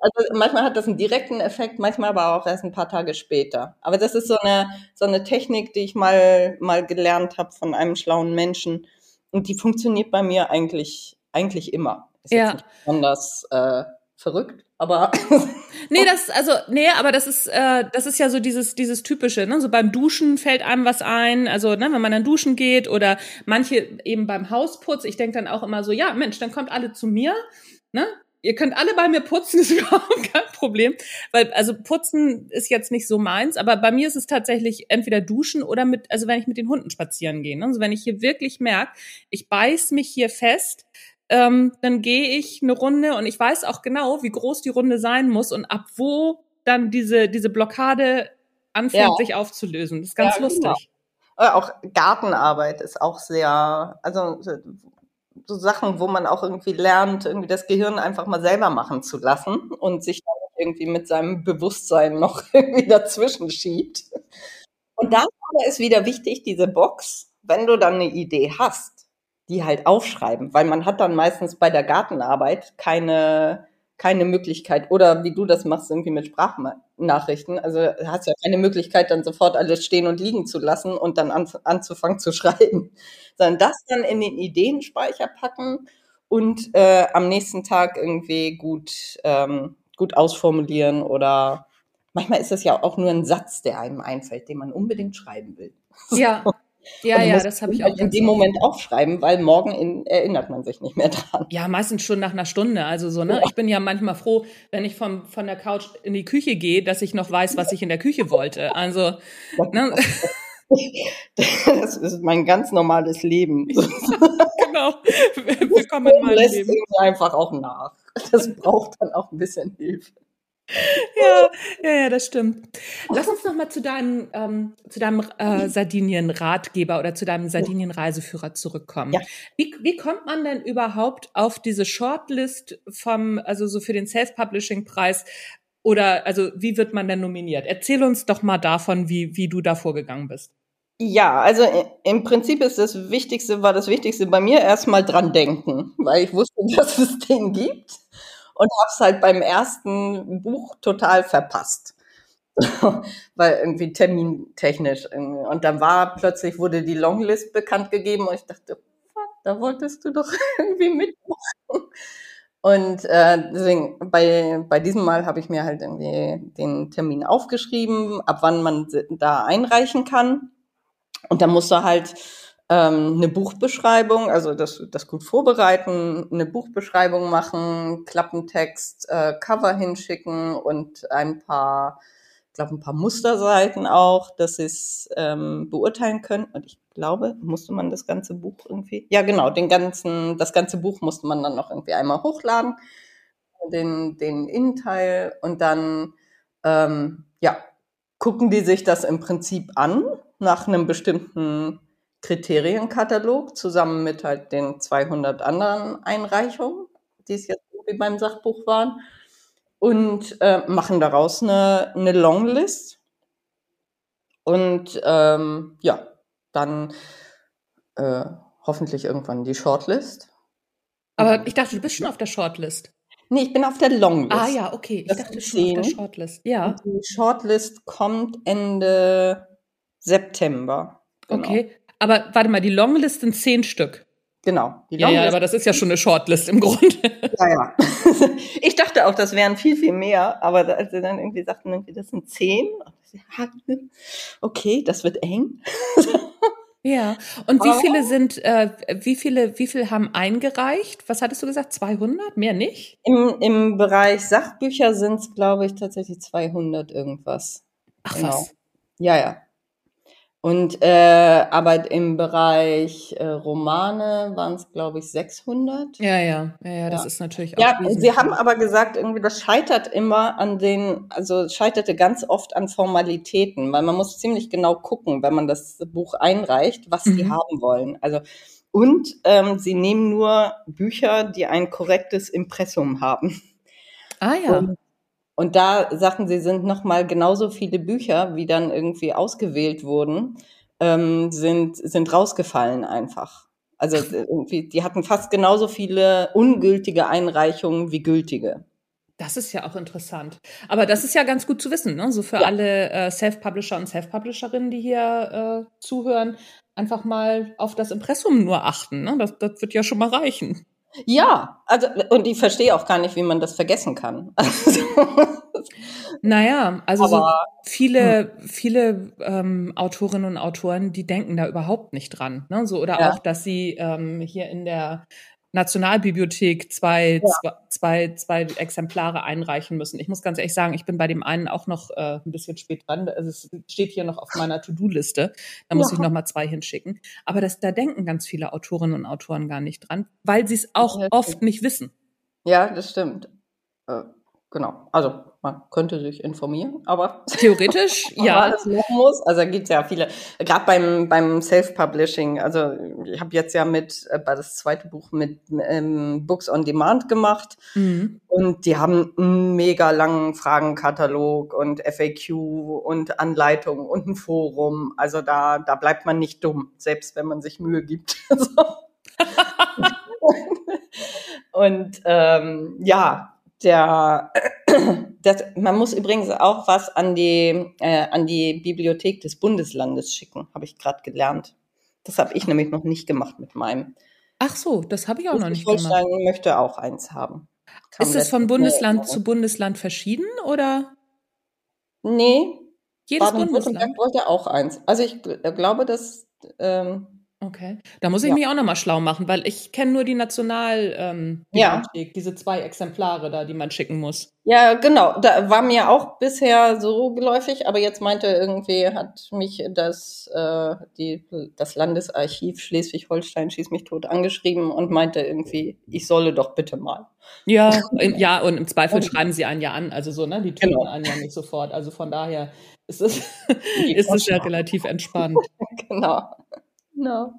Speaker 2: Also manchmal hat das einen direkten Effekt, manchmal aber auch erst ein paar Tage später. Aber das ist so eine, so eine Technik, die ich mal, mal gelernt habe von einem schlauen Menschen. Und die funktioniert bei mir eigentlich, eigentlich immer. Ist
Speaker 1: ja.
Speaker 2: jetzt nicht besonders äh, verrückt, aber
Speaker 1: nee, das also nee, aber das ist äh, das ist ja so dieses dieses typische, ne? So beim Duschen fällt einem was ein, also ne, wenn man dann duschen geht oder manche eben beim Hausputz. Ich denke dann auch immer so, ja, Mensch, dann kommt alle zu mir, ne? Ihr könnt alle bei mir putzen, ist überhaupt kein Problem, weil also putzen ist jetzt nicht so meins, aber bei mir ist es tatsächlich entweder duschen oder mit also wenn ich mit den Hunden spazieren gehe, ne? Also wenn ich hier wirklich merke, ich beiß mich hier fest, ähm, dann gehe ich eine Runde und ich weiß auch genau, wie groß die Runde sein muss und ab wo dann diese, diese Blockade anfängt, ja. sich aufzulösen. Das ist ganz ja, lustig. Genau.
Speaker 2: Auch Gartenarbeit ist auch sehr, also so Sachen, wo man auch irgendwie lernt, irgendwie das Gehirn einfach mal selber machen zu lassen und sich dann irgendwie mit seinem Bewusstsein noch irgendwie dazwischen schiebt. Und dann aber ist wieder wichtig, diese Box, wenn du dann eine Idee hast, die halt aufschreiben, weil man hat dann meistens bei der Gartenarbeit keine, keine Möglichkeit oder wie du das machst, irgendwie mit Sprachnachrichten. Also hast ja keine Möglichkeit, dann sofort alles stehen und liegen zu lassen und dann an, anzufangen zu schreiben, sondern das dann in den Ideenspeicher packen und äh, am nächsten Tag irgendwie gut, ähm, gut ausformulieren oder manchmal ist es ja auch nur ein Satz, der einem einfällt, den man unbedingt schreiben will.
Speaker 1: Ja, ja, ja, das habe ich auch.
Speaker 2: In dem Moment aufschreiben, weil morgen in, erinnert man sich nicht mehr dran.
Speaker 1: Ja, meistens schon nach einer Stunde. Also so, ne? Ja. Ich bin ja manchmal froh, wenn ich vom, von der Couch in die Küche gehe, dass ich noch weiß, was ich in der Küche wollte. Also, ne?
Speaker 2: Das ist mein ganz normales Leben.
Speaker 1: genau. Willkommen in meinem
Speaker 2: Leben. einfach auch nach. Das braucht dann auch ein bisschen Hilfe
Speaker 1: ja, ja, ja, das stimmt. Lass uns noch mal zu deinem, ähm, zu deinem äh, Sardinien-Ratgeber oder zu deinem Sardinien-Reiseführer zurückkommen. Ja. Wie, wie kommt man denn überhaupt auf diese Shortlist vom, also so für den Self-Publishing-Preis? Oder also wie wird man denn nominiert? Erzähl uns doch mal davon, wie, wie du da vorgegangen bist.
Speaker 2: Ja, also im Prinzip ist das Wichtigste, war das Wichtigste bei mir erstmal dran denken, weil ich wusste, dass es den gibt und habe es halt beim ersten Buch total verpasst. Weil irgendwie termintechnisch. Irgendwie. Und dann war plötzlich, wurde die Longlist bekannt gegeben und ich dachte, da wolltest du doch irgendwie mitmachen. Und äh, deswegen, bei, bei diesem Mal habe ich mir halt irgendwie den Termin aufgeschrieben, ab wann man da einreichen kann. Und da musst du halt ähm, eine Buchbeschreibung, also das, das gut vorbereiten, eine Buchbeschreibung machen, Klappentext, äh, Cover hinschicken und ein paar, ich glaube, ein paar Musterseiten auch, dass sie es ähm, beurteilen können. Und ich glaube, musste man das ganze Buch irgendwie, ja genau, den ganzen, das ganze Buch musste man dann noch irgendwie einmal hochladen, den, den Innenteil und dann, ähm, ja, gucken die sich das im Prinzip an nach einem bestimmten Kriterienkatalog zusammen mit halt den 200 anderen Einreichungen, die es jetzt irgendwie beim Sachbuch waren, und äh, machen daraus eine, eine Longlist. Und ähm, ja, dann äh, hoffentlich irgendwann die Shortlist.
Speaker 1: Aber ich dachte, du bist schon auf der Shortlist.
Speaker 2: Nee, ich bin auf der Longlist.
Speaker 1: Ah ja, okay. Ich
Speaker 2: Das
Speaker 1: dachte schon auf der. Shortlist. Ja,
Speaker 2: Und die Shortlist kommt Ende September. Genau.
Speaker 1: okay. Aber warte mal, die Longlist sind zehn Stück.
Speaker 2: Genau.
Speaker 1: Ja, ja, aber das ist ja schon eine Shortlist im Grunde.
Speaker 2: ja, ja. Ich dachte auch, das wären viel, viel mehr, aber als sie dann irgendwie sagten, irgendwie, das sind zehn. Okay, das wird eng.
Speaker 1: Ja. Und wie viele sind, äh, wie viele, wie viele haben eingereicht? Was hattest du gesagt? 200? Mehr nicht?
Speaker 2: Im, Im Bereich Sachbücher sind es, glaube ich, tatsächlich 200 irgendwas.
Speaker 1: Ach
Speaker 2: Genau.
Speaker 1: was.
Speaker 2: Ja, ja. Und äh, aber im Bereich äh, Romane waren es, glaube ich, 600.
Speaker 1: Ja, ja, ja, ja, das
Speaker 2: Ja.
Speaker 1: ist natürlich auch.
Speaker 2: Ja, sie haben aber gesagt, irgendwie das scheitert immer an den, also scheiterte ganz oft an Formalitäten, weil man muss ziemlich genau gucken, wenn man das Buch einreicht, was die
Speaker 1: Mhm.
Speaker 2: haben wollen. Also und ähm, sie nehmen nur Bücher, die ein korrektes Impressum haben.
Speaker 1: Ah ja.
Speaker 2: Und, und da sagten sie, sind noch mal genauso viele Bücher, wie dann irgendwie ausgewählt wurden, ähm, sind sind rausgefallen einfach. Also irgendwie, die hatten fast genauso viele ungültige Einreichungen wie gültige.
Speaker 1: Das ist ja auch interessant. Aber das ist ja ganz gut zu wissen, ne? So für
Speaker 2: Ja.
Speaker 1: alle äh, Self-Publisher und Self-Publisherinnen, die hier äh, zuhören, einfach mal auf das Impressum nur achten. Ne? Das, das wird ja schon mal reichen.
Speaker 2: Ja, also und ich verstehe auch gar nicht, wie man das vergessen kann. Also,
Speaker 1: Naja, also so viele, viele ähm, Autorinnen und Autoren, die denken da überhaupt nicht dran. Ne? So, oder
Speaker 2: Ja.
Speaker 1: auch, dass sie ähm, hier in der Nationalbibliothek zwei,
Speaker 2: Ja.
Speaker 1: zwei, zwei, zwei Exemplare einreichen müssen. Ich muss ganz ehrlich sagen, ich bin bei dem einen auch noch äh, ein bisschen spät dran. Also es steht hier noch auf meiner To-Do-Liste. Da muss
Speaker 2: Ja.
Speaker 1: ich noch mal zwei hinschicken. Aber das, da denken ganz viele Autorinnen und Autoren gar nicht dran, weil sie es auch oft nicht wissen.
Speaker 2: ja, das stimmt. Genau. Also man könnte sich informieren, aber
Speaker 1: Theoretisch,
Speaker 2: ja. machen muss. Also da gibt's ja viele, gerade beim, beim Self-Publishing, also ich habe jetzt ja mit, äh, bei das zweite Buch mit ähm, Books on Demand gemacht
Speaker 1: Mhm.
Speaker 2: und die haben einen mega langen Fragenkatalog und FAQ und Anleitung und ein Forum. Also da, da bleibt man nicht dumm, selbst wenn man sich Mühe gibt. So. und ähm, ja, der, das, man muss übrigens auch was an die, äh, an die Bibliothek des Bundeslandes schicken, habe ich gerade gelernt. Das habe ich nämlich noch nicht gemacht mit meinem.
Speaker 1: Ach so, das habe ich auch noch nicht gemacht.
Speaker 2: Schleswig-Holstein möchte auch eins haben. Kam
Speaker 1: Ist es von Bundesland zu Bundesland verschieden oder
Speaker 2: Nee,
Speaker 1: jedes Bundesland?
Speaker 2: wollte auch eins. Also ich gl- glaube, dass ähm,
Speaker 1: Okay, da muss ich
Speaker 2: Ja.
Speaker 1: mich auch nochmal schlau machen, weil ich kenne nur die National ähm,
Speaker 2: Ja.
Speaker 1: Bibliothek, diese zwei Exemplare da, die man schicken muss.
Speaker 2: ja genau, da war mir auch bisher so geläufig, aber jetzt meinte irgendwie hat mich das äh, die das Landesarchiv Schleswig-Holstein schieß mich tot angeschrieben und meinte irgendwie, ich solle doch bitte mal.
Speaker 1: Ja, im, ja, und im Zweifel schreiben sie einen ja an, also so, ne? Die töten
Speaker 2: Genau.
Speaker 1: einen ja nicht sofort. Also von daher ist es,
Speaker 2: Die
Speaker 1: ist es ja relativ entspannt.
Speaker 2: genau. Genau.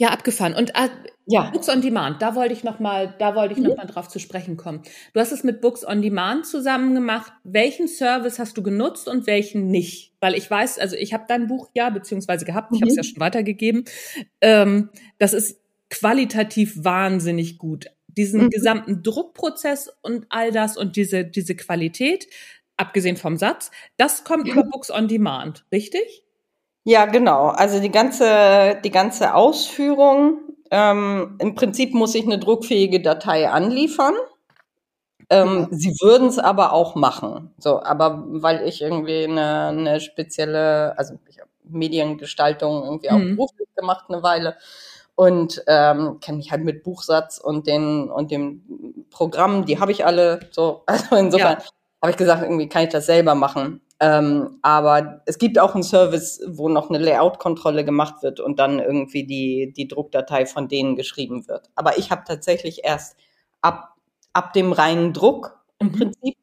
Speaker 1: Ja, abgefahren. Und äh,
Speaker 2: Ja.
Speaker 1: Books on Demand, da wollte ich noch mal, da wollte ich noch mal drauf zu sprechen kommen. Du hast es mit Books on Demand zusammen gemacht. Welchen Service hast du genutzt und welchen nicht? Weil ich weiß, also ich habe dein Buch ja beziehungsweise gehabt, ich habe es
Speaker 2: Mhm.
Speaker 1: ja schon weitergegeben. Ähm, das ist qualitativ wahnsinnig gut. Diesen
Speaker 2: Mhm.
Speaker 1: gesamten Druckprozess und all das und diese diese Qualität, abgesehen vom Satz, das kommt über Books on Demand, richtig?
Speaker 2: Ja, genau. Also die ganze, die ganze Ausführung, ähm, im Prinzip muss ich eine druckfähige Datei anliefern. Ähm, Sie würden es aber auch machen. So, aber weil ich irgendwie eine, eine spezielle, also ich habe Mediengestaltung irgendwie auch
Speaker 1: Mhm.
Speaker 2: beruflich gemacht eine Weile und ähm, kenne mich halt mit Buchsatz und den und dem Programm, die habe ich alle so. Also insofern habe ich gesagt, irgendwie kann ich das selber machen. Ähm, aber es gibt auch einen Service, wo noch eine Layout-Kontrolle gemacht wird und dann irgendwie die, die Druckdatei von denen geschrieben wird. Aber ich habe tatsächlich erst ab, ab dem reinen Druck im
Speaker 1: Mhm.
Speaker 2: Prinzip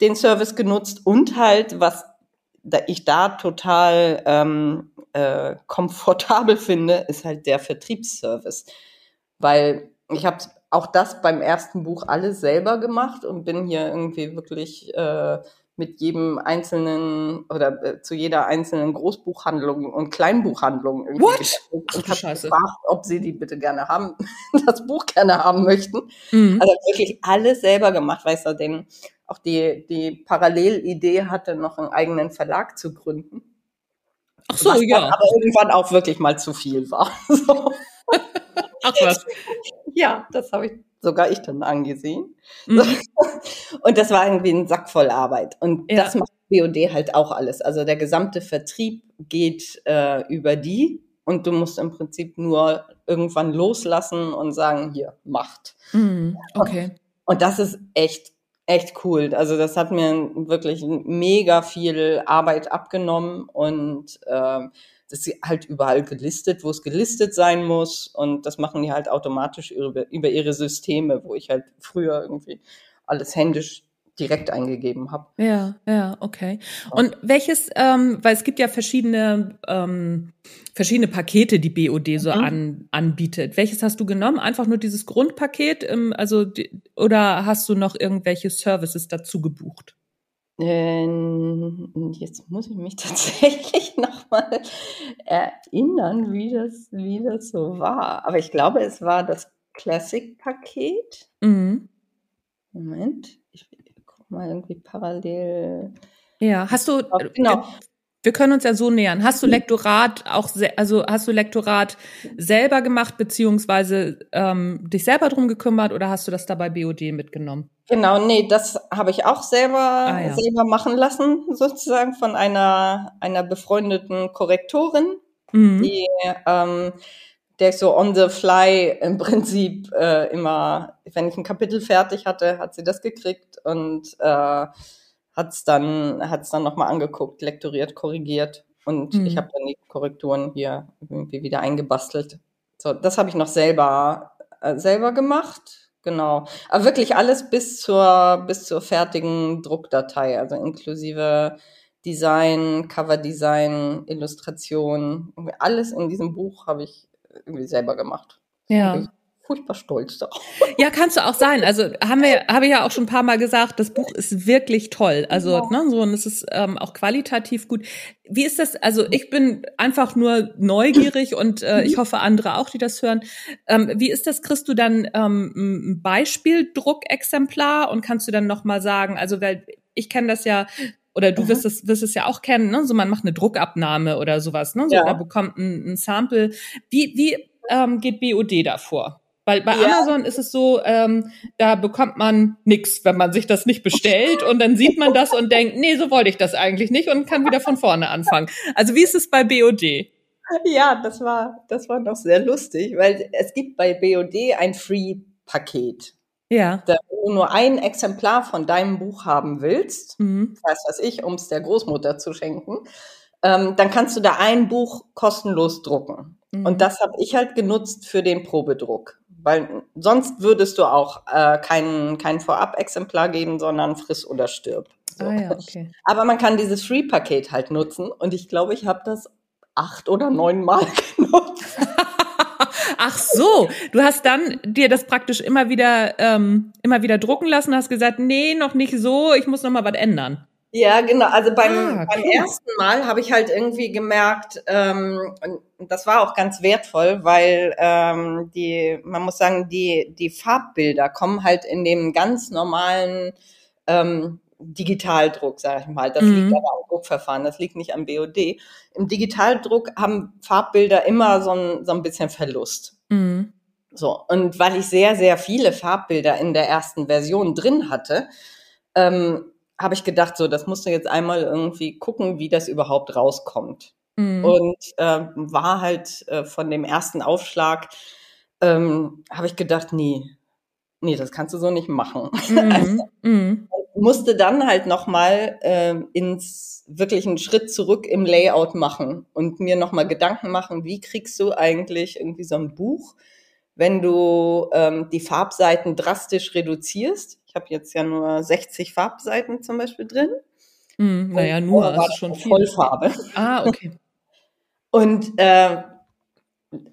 Speaker 2: den Service genutzt und halt, was ich da total ähm, äh, komfortabel finde, ist halt der Vertriebsservice. Weil ich habe auch das beim ersten Buch alles selber gemacht und bin hier irgendwie wirklich äh, mit jedem einzelnen oder äh, zu jeder einzelnen Großbuchhandlung und Kleinbuchhandlung irgendwie
Speaker 1: What?
Speaker 2: und habe gefragt, ob sie die bitte gerne haben, das Buch gerne haben möchten.
Speaker 1: Mhm.
Speaker 2: Also wirklich alles selber gemacht, weißt du, denn auch die, die Parallelidee hatte, noch einen eigenen Verlag zu gründen.
Speaker 1: Ach so, ja.
Speaker 2: Aber irgendwann auch wirklich mal zu viel war. So.
Speaker 1: Ach was.
Speaker 2: Ja, das habe ich sogar ich dann angesehen.
Speaker 1: Mhm.
Speaker 2: Und das war irgendwie ein Sack voll Arbeit. Und
Speaker 1: Ja.
Speaker 2: das macht BOD halt auch alles. Also der gesamte Vertrieb geht äh, über die und du musst im Prinzip nur irgendwann loslassen und sagen, hier, macht.
Speaker 1: Mhm. Okay.
Speaker 2: Und das ist echt, echt cool. Also das hat mir wirklich mega viel Arbeit abgenommen und ähm, das ist halt überall gelistet, wo es gelistet sein muss. Und das machen die halt automatisch über, über ihre Systeme, wo ich halt früher irgendwie alles händisch direkt eingegeben habe.
Speaker 1: Ja, ja, okay. Und welches, ähm, weil es gibt ja verschiedene, ähm, verschiedene Pakete, die BOD so
Speaker 2: Mhm.
Speaker 1: an, anbietet. Welches hast du genommen? Einfach nur dieses Grundpaket, ähm, also die, oder hast du noch irgendwelche Services dazu gebucht?
Speaker 2: Ähm, jetzt muss ich mich tatsächlich nochmal erinnern, wie das, wie das so war. Aber ich glaube, es war das Classic-Paket.
Speaker 1: Mhm.
Speaker 2: Moment, ich mal irgendwie parallel.
Speaker 1: Ja, hast du,
Speaker 2: Oh, genau.
Speaker 1: wir können uns ja so nähern. Hast du Lektorat auch, also hast du Lektorat selber gemacht, beziehungsweise ähm, dich selber drum gekümmert oder hast du das da bei BOD mitgenommen?
Speaker 2: Genau, nee, das habe ich auch selber,
Speaker 1: Ah, ja.
Speaker 2: selber machen lassen, sozusagen von einer, einer befreundeten Korrektorin,
Speaker 1: Mhm.
Speaker 2: die, ähm, der ich so on the fly im Prinzip äh, immer, wenn ich ein Kapitel fertig hatte, hat sie das gekriegt und äh, hat's dann, hat's dann nochmal angeguckt, lektoriert, korrigiert und
Speaker 1: Mhm.
Speaker 2: ich habe dann die Korrekturen hier irgendwie wieder eingebastelt. So, das habe ich noch selber, äh, selber gemacht. Genau. Aber wirklich alles bis zur, bis zur fertigen Druckdatei, also inklusive Design, Coverdesign, Illustration, alles in diesem Buch habe ich irgendwie selber gemacht.
Speaker 1: Ja.
Speaker 2: Furchtbar stolz darauf.
Speaker 1: Ja, kannst du auch sein. Also haben wir, habe ich ja auch schon ein paar Mal gesagt, das Buch ist wirklich toll. Also
Speaker 2: Ja.
Speaker 1: ne, so und es ist ähm, auch qualitativ gut. Wie ist das? Also ich bin einfach nur neugierig und äh, ich hoffe andere auch, die das hören. Ähm, wie ist das? Kriegst du dann ähm, ein Beispieldruckexemplar und kannst du dann noch mal sagen? Also weil ich kenne das ja. Oder du
Speaker 2: Mhm.
Speaker 1: wirst es, wirst es ja auch kennen, ne? So man macht eine Druckabnahme oder sowas, ne? So,
Speaker 2: Ja.
Speaker 1: oder bekommt ein, ein Sample. Wie, wie ähm, geht BOD davor? Weil bei
Speaker 2: Ja.
Speaker 1: Amazon ist es so, ähm, da bekommt man nix, wenn man sich das nicht bestellt und dann sieht man das und denkt, nee, so wollte ich das eigentlich nicht und kann wieder von vorne anfangen. Also wie ist es bei BOD?
Speaker 2: Ja, das war, das war noch sehr lustig, weil es gibt bei BOD ein Free-Paket.
Speaker 1: Ja.
Speaker 2: Da, wenn du nur ein Exemplar von deinem Buch haben willst,
Speaker 1: Mhm.
Speaker 2: das heißt was ich, um es der Großmutter zu schenken, ähm, dann kannst du da ein Buch kostenlos drucken.
Speaker 1: Mhm.
Speaker 2: Und das habe ich halt genutzt für den Probedruck. Weil sonst würdest du auch äh, kein, kein Vorab-Exemplar geben, sondern friss oder stirb. So.
Speaker 1: Ah ja, okay.
Speaker 2: Aber man kann dieses Free-Paket halt nutzen und ich glaube, ich habe das acht oder neun Mal genutzt.
Speaker 1: Ach so, du hast dann dir das praktisch immer wieder ähm, immer wieder drucken lassen, hast gesagt, nee, noch nicht so, ich muss noch mal was ändern.
Speaker 2: Ja, genau. Also beim,
Speaker 1: Ah,
Speaker 2: beim ersten Mal habe ich halt irgendwie gemerkt, ähm, und das war auch ganz wertvoll, weil ähm, die, man muss sagen, die, die Farbbilder kommen halt in dem ganz normalen ähm, Digitaldruck, sage ich mal. Das
Speaker 1: Mhm.
Speaker 2: liegt aber am Druckverfahren, das liegt nicht am BOD. Im Digitaldruck haben Farbbilder immer so ein, so ein bisschen Verlust.
Speaker 1: Mhm.
Speaker 2: So, und weil ich sehr, sehr viele Farbbilder in der ersten Version drin hatte, ähm, habe ich gedacht, so, das musst du jetzt einmal irgendwie gucken, wie das überhaupt rauskommt.
Speaker 1: Mhm.
Speaker 2: Und äh, war halt äh, von dem ersten Aufschlag, ähm, habe ich gedacht, nee, nee, das kannst du so nicht machen.
Speaker 1: Mhm. Mhm.
Speaker 2: Musste dann halt nochmal äh, ins wirklich einen Schritt zurück im Layout machen und mir nochmal Gedanken machen, wie kriegst du eigentlich irgendwie so ein Buch, wenn du ähm, die Farbseiten drastisch reduzierst. Ich habe jetzt ja nur 60 Farbseiten zum Beispiel drin.
Speaker 1: Mhm. Naja, nur,
Speaker 2: vorher
Speaker 1: das
Speaker 2: war
Speaker 1: ist schon.
Speaker 2: Vollfarbe.
Speaker 1: Ah, okay.
Speaker 2: Und äh,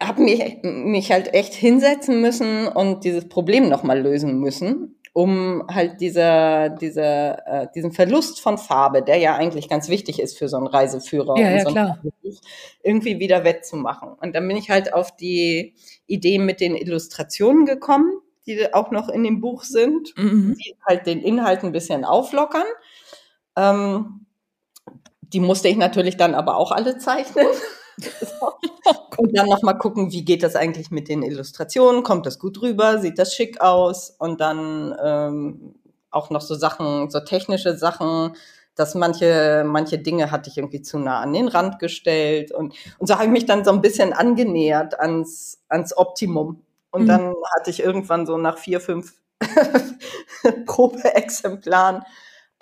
Speaker 2: habe mich, mich halt echt hinsetzen müssen und dieses Problem nochmal lösen müssen. um halt diese, diese, äh, diesen Verlust von Farbe, der ja eigentlich ganz wichtig ist für so einen Reiseführer,
Speaker 1: ja,
Speaker 2: und
Speaker 1: ja,
Speaker 2: so
Speaker 1: klar.
Speaker 2: Buch, irgendwie wieder wettzumachen. Und dann bin ich halt auf die Idee mit den Illustrationen gekommen, die auch noch in dem Buch sind,
Speaker 1: Mhm.
Speaker 2: die halt den Inhalt ein bisschen auflockern. Ähm, die musste ich natürlich dann aber auch alle zeichnen. Und dann nochmal gucken, wie geht das eigentlich mit den Illustrationen? Kommt das gut rüber? Sieht das schick aus? Und dann ähm, auch noch so Sachen, so technische Sachen, dass manche, manche Dinge hatte ich irgendwie zu nah an den Rand gestellt. Und, und so habe ich mich dann so ein bisschen angenähert ans, ans Optimum. Und
Speaker 1: Mhm.
Speaker 2: dann hatte ich irgendwann so nach vier, fünf Probeexemplaren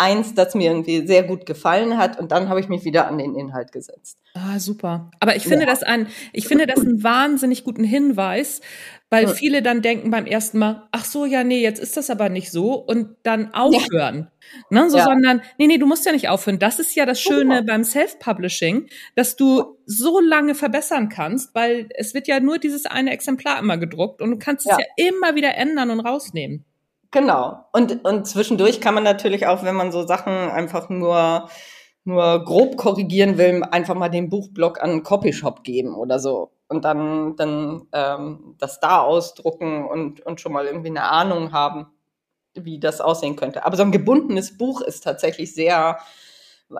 Speaker 2: eins, das mir irgendwie sehr gut gefallen hat. Und dann habe ich mich wieder an den Inhalt gesetzt.
Speaker 1: Ah, super. Aber ich finde
Speaker 2: Ja.
Speaker 1: das ein, ich finde das einen wahnsinnig guten Hinweis, weil
Speaker 2: Ja.
Speaker 1: viele dann denken beim ersten Mal, ach so, ja, nee, jetzt ist das aber nicht so und dann aufhören. Ne, so,
Speaker 2: Ja.
Speaker 1: sondern, nee, nee, du musst ja nicht aufhören. Das ist ja das Schöne
Speaker 2: Genau.
Speaker 1: beim Self-Publishing, dass du so lange verbessern kannst, weil es wird ja nur dieses eine Exemplar immer gedruckt und du kannst es
Speaker 2: Ja.
Speaker 1: ja immer wieder ändern und rausnehmen.
Speaker 2: Genau. Und, und zwischendurch kann man natürlich auch, wenn man so Sachen einfach nur, nur grob korrigieren will, einfach mal den Buchblock an einen Copyshop geben oder so. Und dann, dann ähm, das da ausdrucken und, und schon mal irgendwie eine Ahnung haben, wie das aussehen könnte. Aber so ein gebundenes Buch ist tatsächlich sehr,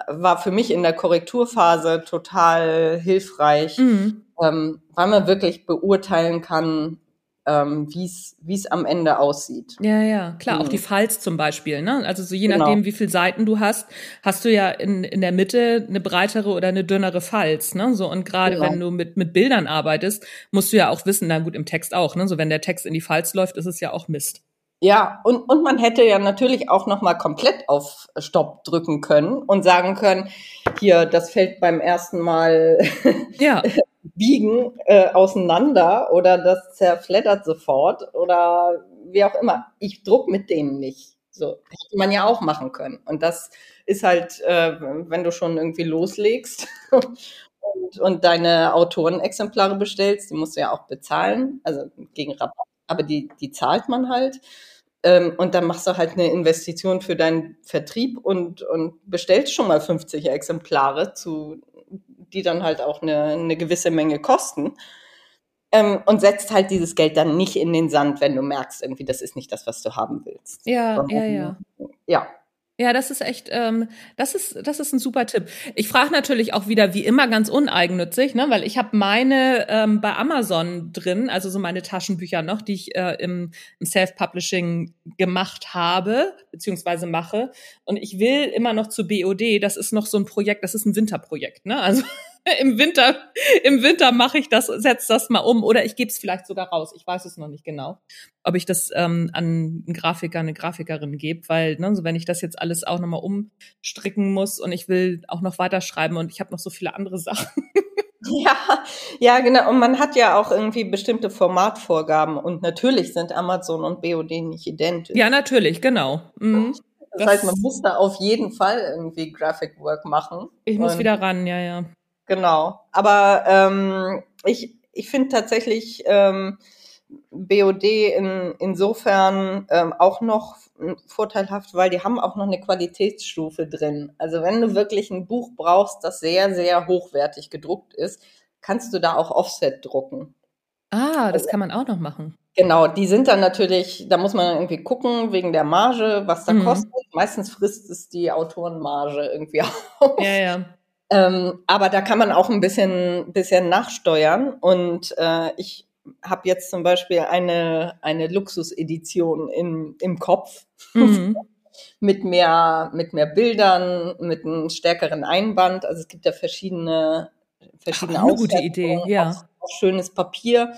Speaker 2: war für mich in der Korrekturphase total hilfreich,
Speaker 1: Mhm.
Speaker 2: ähm, weil man wirklich beurteilen kann, ähm, wie es am Ende aussieht.
Speaker 1: Ja, ja, klar, auch
Speaker 2: Mhm.
Speaker 1: die Files zum Beispiel, ne? Also so je
Speaker 2: Genau.
Speaker 1: nachdem, wie viele Seiten du hast, hast du ja in, in der Mitte eine breitere oder eine dünnere Files, ne? So und gerade
Speaker 2: Genau.
Speaker 1: wenn du mit mit Bildern arbeitest, musst du ja auch wissen, na gut, im Text auch, ne? So wenn der Text in die Files läuft, ist es ja auch Mist.
Speaker 2: Ja, und, und man hätte ja natürlich auch noch mal komplett auf Stopp drücken können und sagen können, hier, das fällt beim ersten Mal
Speaker 1: Ja,
Speaker 2: biegen äh, auseinander oder das zerfleddert sofort oder wie auch immer. Ich druck mit denen nicht. So hätte man ja auch machen können. Und das ist halt, äh, wenn du schon irgendwie loslegst und, und deine Autorenexemplare bestellst, die musst du ja auch bezahlen, also gegen Rabatt, aber die, die zahlt man halt. Ähm, und dann machst du halt eine Investition für deinen Vertrieb und, und bestellst schon mal 50 Exemplare, zu, die dann halt auch eine, eine gewisse Menge kosten. Ähm, und setzt halt dieses Geld dann nicht in den Sand, wenn du merkst, irgendwie, das ist nicht das, was du haben willst.
Speaker 1: ja,
Speaker 2: Sondern,
Speaker 1: ja, ja.
Speaker 2: Ja,
Speaker 1: Ja, das ist echt, ähm, das ist, das ist ein super Tipp. Ich frage natürlich auch wieder, wie immer, ganz uneigennützig, ne, weil ich habe meine ähm, bei Amazon drin, also so meine Taschenbücher noch, die ich äh, im, im Self-Publishing gemacht habe beziehungsweise mache. Und ich will immer noch zu BOD. Das ist noch so ein Projekt, das ist ein Winterprojekt, ne? Also im Winter, im Winter mache ich das, setz das mal um oder ich gebe es vielleicht sogar raus. Ich weiß es noch nicht genau, ob ich das ähm, an einen Grafiker, eine Grafikerin gebe, weil ne, so wenn ich das jetzt alles auch nochmal umstricken muss und ich will auch noch weiterschreiben und ich habe noch so viele andere Sachen.
Speaker 2: Ja, ja, genau. Und man hat ja auch irgendwie bestimmte Formatvorgaben und natürlich sind Amazon und BOD nicht identisch.
Speaker 1: Ja, natürlich, genau. Mhm.
Speaker 2: das,
Speaker 1: das-
Speaker 2: heißt, man muss da auf jeden Fall irgendwie Graphic Work machen.
Speaker 1: Ich muss wieder ran, ja, ja.
Speaker 2: Genau. Aber ähm, ich, ich finde tatsächlich ähm, BOD in, insofern ähm, auch noch vorteilhaft, weil die haben auch noch eine Qualitätsstufe drin. Also wenn du wirklich ein Buch brauchst, das sehr, sehr hochwertig gedruckt ist, kannst du da auch Offset drucken.
Speaker 1: Ah, das kann man auch noch machen.
Speaker 2: Genau, die sind dann natürlich, da muss man irgendwie gucken wegen der Marge, was da
Speaker 1: Mhm.
Speaker 2: kostet. Meistens frisst es die Autorenmarge irgendwie auf.
Speaker 1: Ja, ja.
Speaker 2: Ähm, aber da kann man auch ein bisschen, bisschen nachsteuern. Und äh, ich habe jetzt zum Beispiel eine, eine Luxusedition im, im Kopf
Speaker 1: Mhm.
Speaker 2: mit mehr, mit mehr Bildern, mit einem stärkeren Einband. Also es gibt ja verschiedene, verschiedene
Speaker 1: Auch eine gute Idee, ja.
Speaker 2: Auch, auch schönes Papier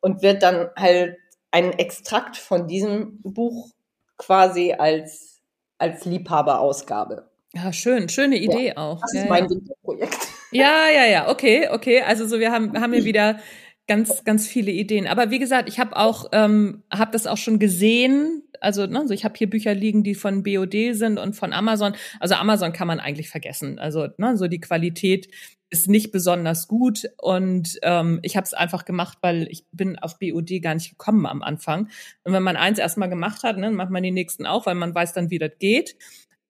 Speaker 2: und wird dann halt ein Extrakt von diesem Buch quasi als, als Liebhaberausgabe.
Speaker 1: Ja, schön, schöne Idee auch.
Speaker 2: Das
Speaker 1: ja,
Speaker 2: ist mein
Speaker 1: ja.
Speaker 2: Winterprojekt.
Speaker 1: ja, ja, ja, okay, okay. Also so, wir haben, haben hier wieder ganz, ganz viele Ideen. Aber wie gesagt, ich habe auch, ähm, habe das auch schon gesehen. Also, ne, also ich habe hier Bücher liegen, die von BOD sind und von Amazon. Also Amazon kann man eigentlich vergessen. Also, ne, so die Qualität ist nicht besonders gut und ähm, ich habe es einfach gemacht, weil ich bin auf BOD gar nicht gekommen am Anfang. Und wenn man eins erstmal gemacht hat, ne, macht man die nächsten auch, weil man weiß dann, wie das geht.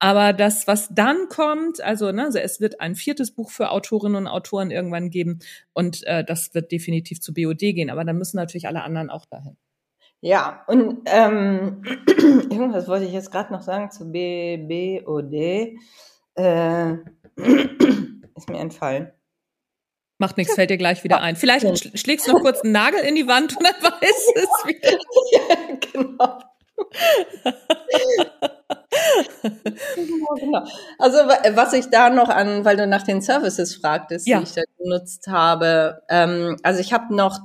Speaker 1: Aber das, was dann kommt, also, ne, also es wird ein viertes Buch für Autorinnen und Autoren irgendwann geben und äh, das wird definitiv zu BOD gehen. Aber dann müssen natürlich alle anderen auch dahin.
Speaker 2: Ja, und ähm, irgendwas wollte ich jetzt gerade noch sagen zu B BOD. Äh, ist mir entfallen.
Speaker 1: Macht nichts, fällt dir gleich wieder ein. Vielleicht schlägst du noch kurz einen Nagel in die Wand und dann weiß es wieder. ja, genau.
Speaker 2: genau. Also was ich da noch an, weil du nach den Services fragtest, ja. die ich da genutzt habe. Ähm, also ich habe noch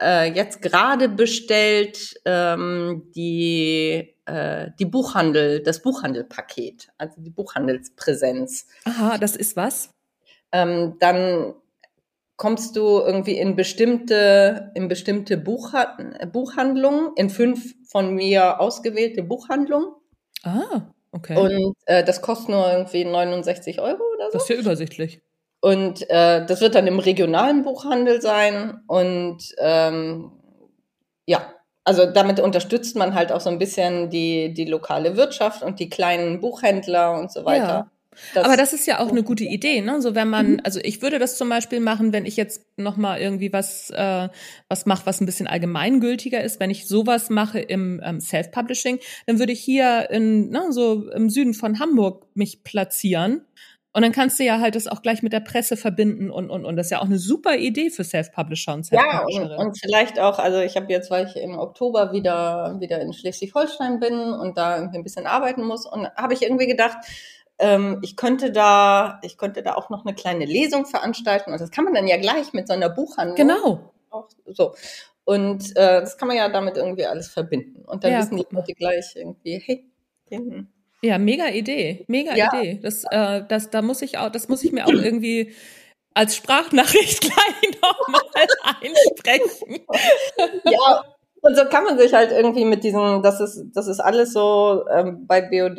Speaker 2: äh, jetzt gerade bestellt ähm, die äh, die Buchhandel, das Buchhandelpaket, also die Buchhandelspräsenz.
Speaker 1: Aha, das ist was?
Speaker 2: Ähm, dann kommst du irgendwie in bestimmte, in bestimmte Buchhandlungen, in fünf von mir ausgewählte Buchhandlungen.
Speaker 1: Ah, okay.
Speaker 2: Und äh, das kostet nur irgendwie 69 Euro oder so.
Speaker 1: Das ist ja übersichtlich.
Speaker 2: Und äh, das wird dann im regionalen Buchhandel sein. Und ähm, ja, also damit unterstützt man halt auch so ein bisschen die, die lokale Wirtschaft und die kleinen Buchhändler und so weiter. Ja.
Speaker 1: Das Aber das ist ja auch eine gute Idee, ne? So wenn man, mhm. also ich würde das zum Beispiel machen, wenn ich jetzt noch mal irgendwie was äh, was mache, was ein bisschen allgemeingültiger ist. Wenn ich sowas mache im ähm, Self-Publishing, dann würde ich hier in ne, so im Süden von Hamburg mich platzieren. Und dann kannst du ja halt das auch gleich mit der Presse verbinden und und und das ist ja auch eine super Idee für Self-Publisher und self
Speaker 2: Ja, und, und vielleicht auch, also ich habe jetzt, weil ich im Oktober wieder wieder in Schleswig-Holstein bin und da irgendwie ein bisschen arbeiten muss und habe ich irgendwie gedacht, ähm, ich könnte da, ich könnte da auch noch eine kleine Lesung veranstalten und das kann man dann ja gleich mit so einer Buchhandlung.
Speaker 1: Genau.
Speaker 2: Auch so. Und äh, das kann man ja damit irgendwie alles verbinden. Und dann ja, wissen die Leute gleich irgendwie, hey, den
Speaker 1: ja, mega Idee, mega ja. Idee. Das, äh, das, da muss ich auch, das muss ich mir auch irgendwie als Sprachnachricht gleich nochmal einsprechen.
Speaker 2: Ja, und so kann man sich halt irgendwie mit diesem, das ist, das ist alles so ähm, bei BOD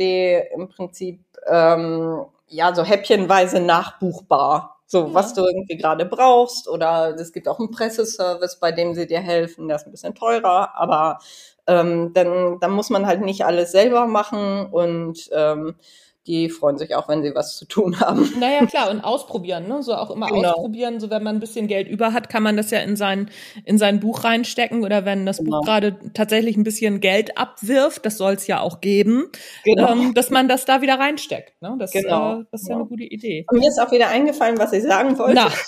Speaker 2: im Prinzip ähm, ja so häppchenweise nachbuchbar. So, ja. was du irgendwie gerade brauchst. Oder es gibt auch einen Presseservice, bei dem sie dir helfen. Der ist ein bisschen teurer, aber ähm, dann, dann muss man halt nicht alles selber machen und ähm, die freuen sich auch, wenn sie was zu tun haben.
Speaker 1: Naja, klar, und ausprobieren, ne? So auch immer genau. ausprobieren. So wenn man ein bisschen Geld über hat, kann man das ja in sein, in sein Buch reinstecken. Oder wenn das genau. Buch gerade tatsächlich ein bisschen Geld abwirft, das soll es ja auch geben, genau. ähm, dass man das da wieder reinsteckt. Ne? Das, genau. äh, das ist ja eine gute Idee.
Speaker 2: Und mir ist auch wieder eingefallen, was ich sagen wollte. Na.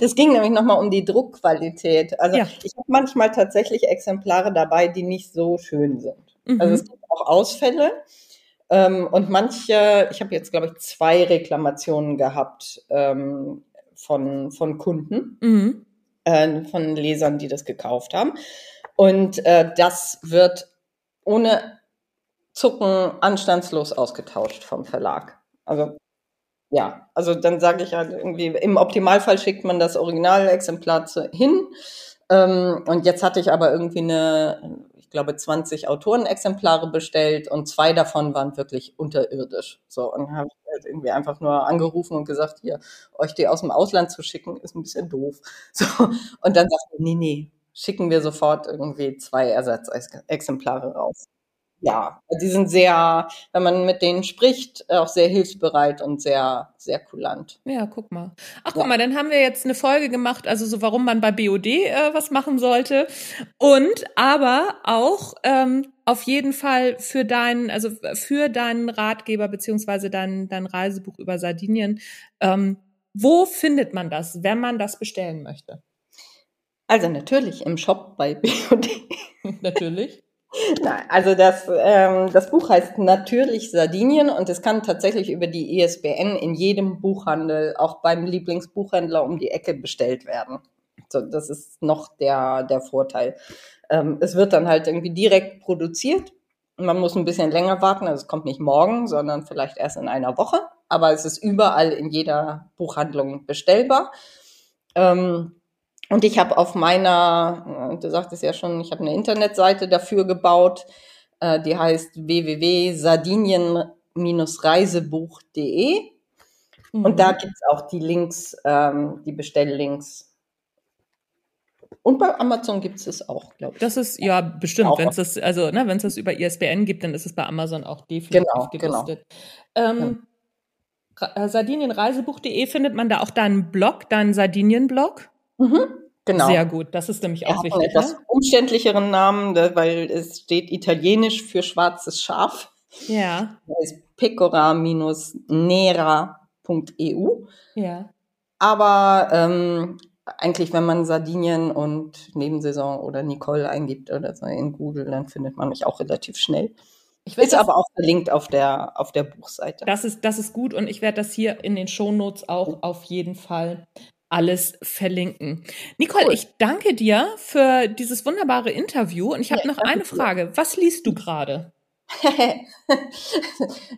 Speaker 2: Das ging nämlich nochmal um die Druckqualität. Also ja. ich habe manchmal tatsächlich Exemplare dabei, die nicht so schön sind. Mhm. Also es gibt auch Ausfälle. Ähm, und manche, ich habe jetzt, glaube ich, zwei Reklamationen gehabt ähm, von, von Kunden, mhm. äh, von Lesern, die das gekauft haben. Und äh, das wird ohne Zucken anstandslos ausgetauscht vom Verlag. Also ja, also dann sage ich halt irgendwie, im Optimalfall schickt man das Originalexemplar hin. Ähm, und jetzt hatte ich aber irgendwie eine, glaube, 20 Autorenexemplare bestellt und zwei davon waren wirklich unterirdisch. So, und habe halt irgendwie einfach nur angerufen und gesagt, hier, euch die aus dem Ausland zu schicken, ist ein bisschen doof. So, und dann sagte nee, nee, schicken wir sofort irgendwie zwei Ersatzexemplare raus ja, die sind sehr, wenn man mit denen spricht, auch sehr hilfsbereit und sehr, sehr kulant.
Speaker 1: Ja, guck mal. Ach, guck ja. mal, dann haben wir jetzt eine Folge gemacht, also so, warum man bei BOD äh, was machen sollte. Und aber auch ähm, auf jeden Fall für deinen, also für deinen Ratgeber beziehungsweise dein, dein Reisebuch über Sardinien. Ähm, wo findet man das, wenn man das bestellen möchte?
Speaker 2: Also natürlich im Shop bei BOD.
Speaker 1: natürlich.
Speaker 2: Nein, also das, ähm, das Buch heißt natürlich Sardinien und es kann tatsächlich über die ISBN in jedem Buchhandel, auch beim Lieblingsbuchhändler um die Ecke bestellt werden. So, das ist noch der, der Vorteil. Ähm, es wird dann halt irgendwie direkt produziert. Man muss ein bisschen länger warten, also es kommt nicht morgen, sondern vielleicht erst in einer Woche. Aber es ist überall in jeder Buchhandlung bestellbar. Ähm, Und ich habe auf meiner, du sagtest ja schon, ich habe eine Internetseite dafür gebaut, äh, die heißt www.sardinien-reisebuch.de. Mhm. Und da gibt es auch die Links, ähm, die Bestelllinks. Und bei Amazon gibt es es auch, glaube ich.
Speaker 1: Das ist ja bestimmt, wenn es das, also ne, wenn es das über ISBN gibt, dann ist es bei Amazon auch definitiv genau, genau. gelistet. Genau. Ähm, ja. Sardinienreisebuch.de findet man da auch deinen Blog, deinen Sardinien-Blog. Mhm. Genau. Sehr gut, das ist nämlich auch wichtig.
Speaker 2: Einen etwas ne? umständlicheren Namen, weil es steht italienisch für schwarzes Schaf.
Speaker 1: Ja.
Speaker 2: Das ist pecora-nera.eu.
Speaker 1: Ja.
Speaker 2: Aber ähm, eigentlich, wenn man Sardinien und Nebensaison oder Nicole eingibt oder so in Google, dann findet man mich auch relativ schnell. Ich ist aber auch verlinkt auf der, auf der Buchseite.
Speaker 1: Das ist, das ist gut und ich werde das hier in den Shownotes auch auf jeden Fall alles verlinken. Nicole, cool. ich danke dir für dieses wunderbare Interview und ich habe ja, noch eine Frage. Was liest du gerade?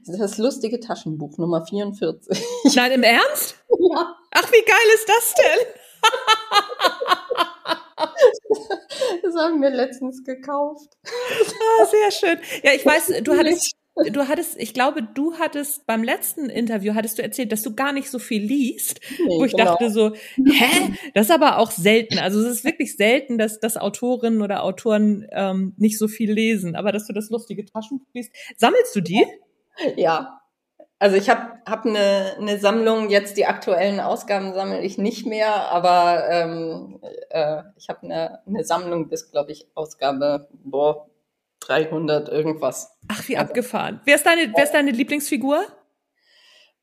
Speaker 2: das lustige Taschenbuch Nummer 44.
Speaker 1: Nein, im Ernst?
Speaker 2: Ja.
Speaker 1: Ach, wie geil ist das denn?
Speaker 2: Das haben wir letztens gekauft.
Speaker 1: Ah, sehr schön. Ja, ich weiß, du hattest du hattest, ich glaube, du hattest beim letzten Interview hattest du erzählt, dass du gar nicht so viel liest, nee, wo ich genau. dachte so, hä, das ist aber auch selten. Also es ist wirklich selten, dass, dass Autorinnen oder Autoren ähm, nicht so viel lesen, aber dass du das lustige Taschenbuch liest. Sammelst du die?
Speaker 2: Ja. Also ich habe hab eine, eine Sammlung, jetzt die aktuellen Ausgaben sammle ich nicht mehr, aber ähm, äh, ich habe eine, eine Sammlung bis, glaube ich, Ausgabe boah, 300 irgendwas.
Speaker 1: Ach, wie also, abgefahren. Wer ist deine, wer ist deine Lieblingsfigur?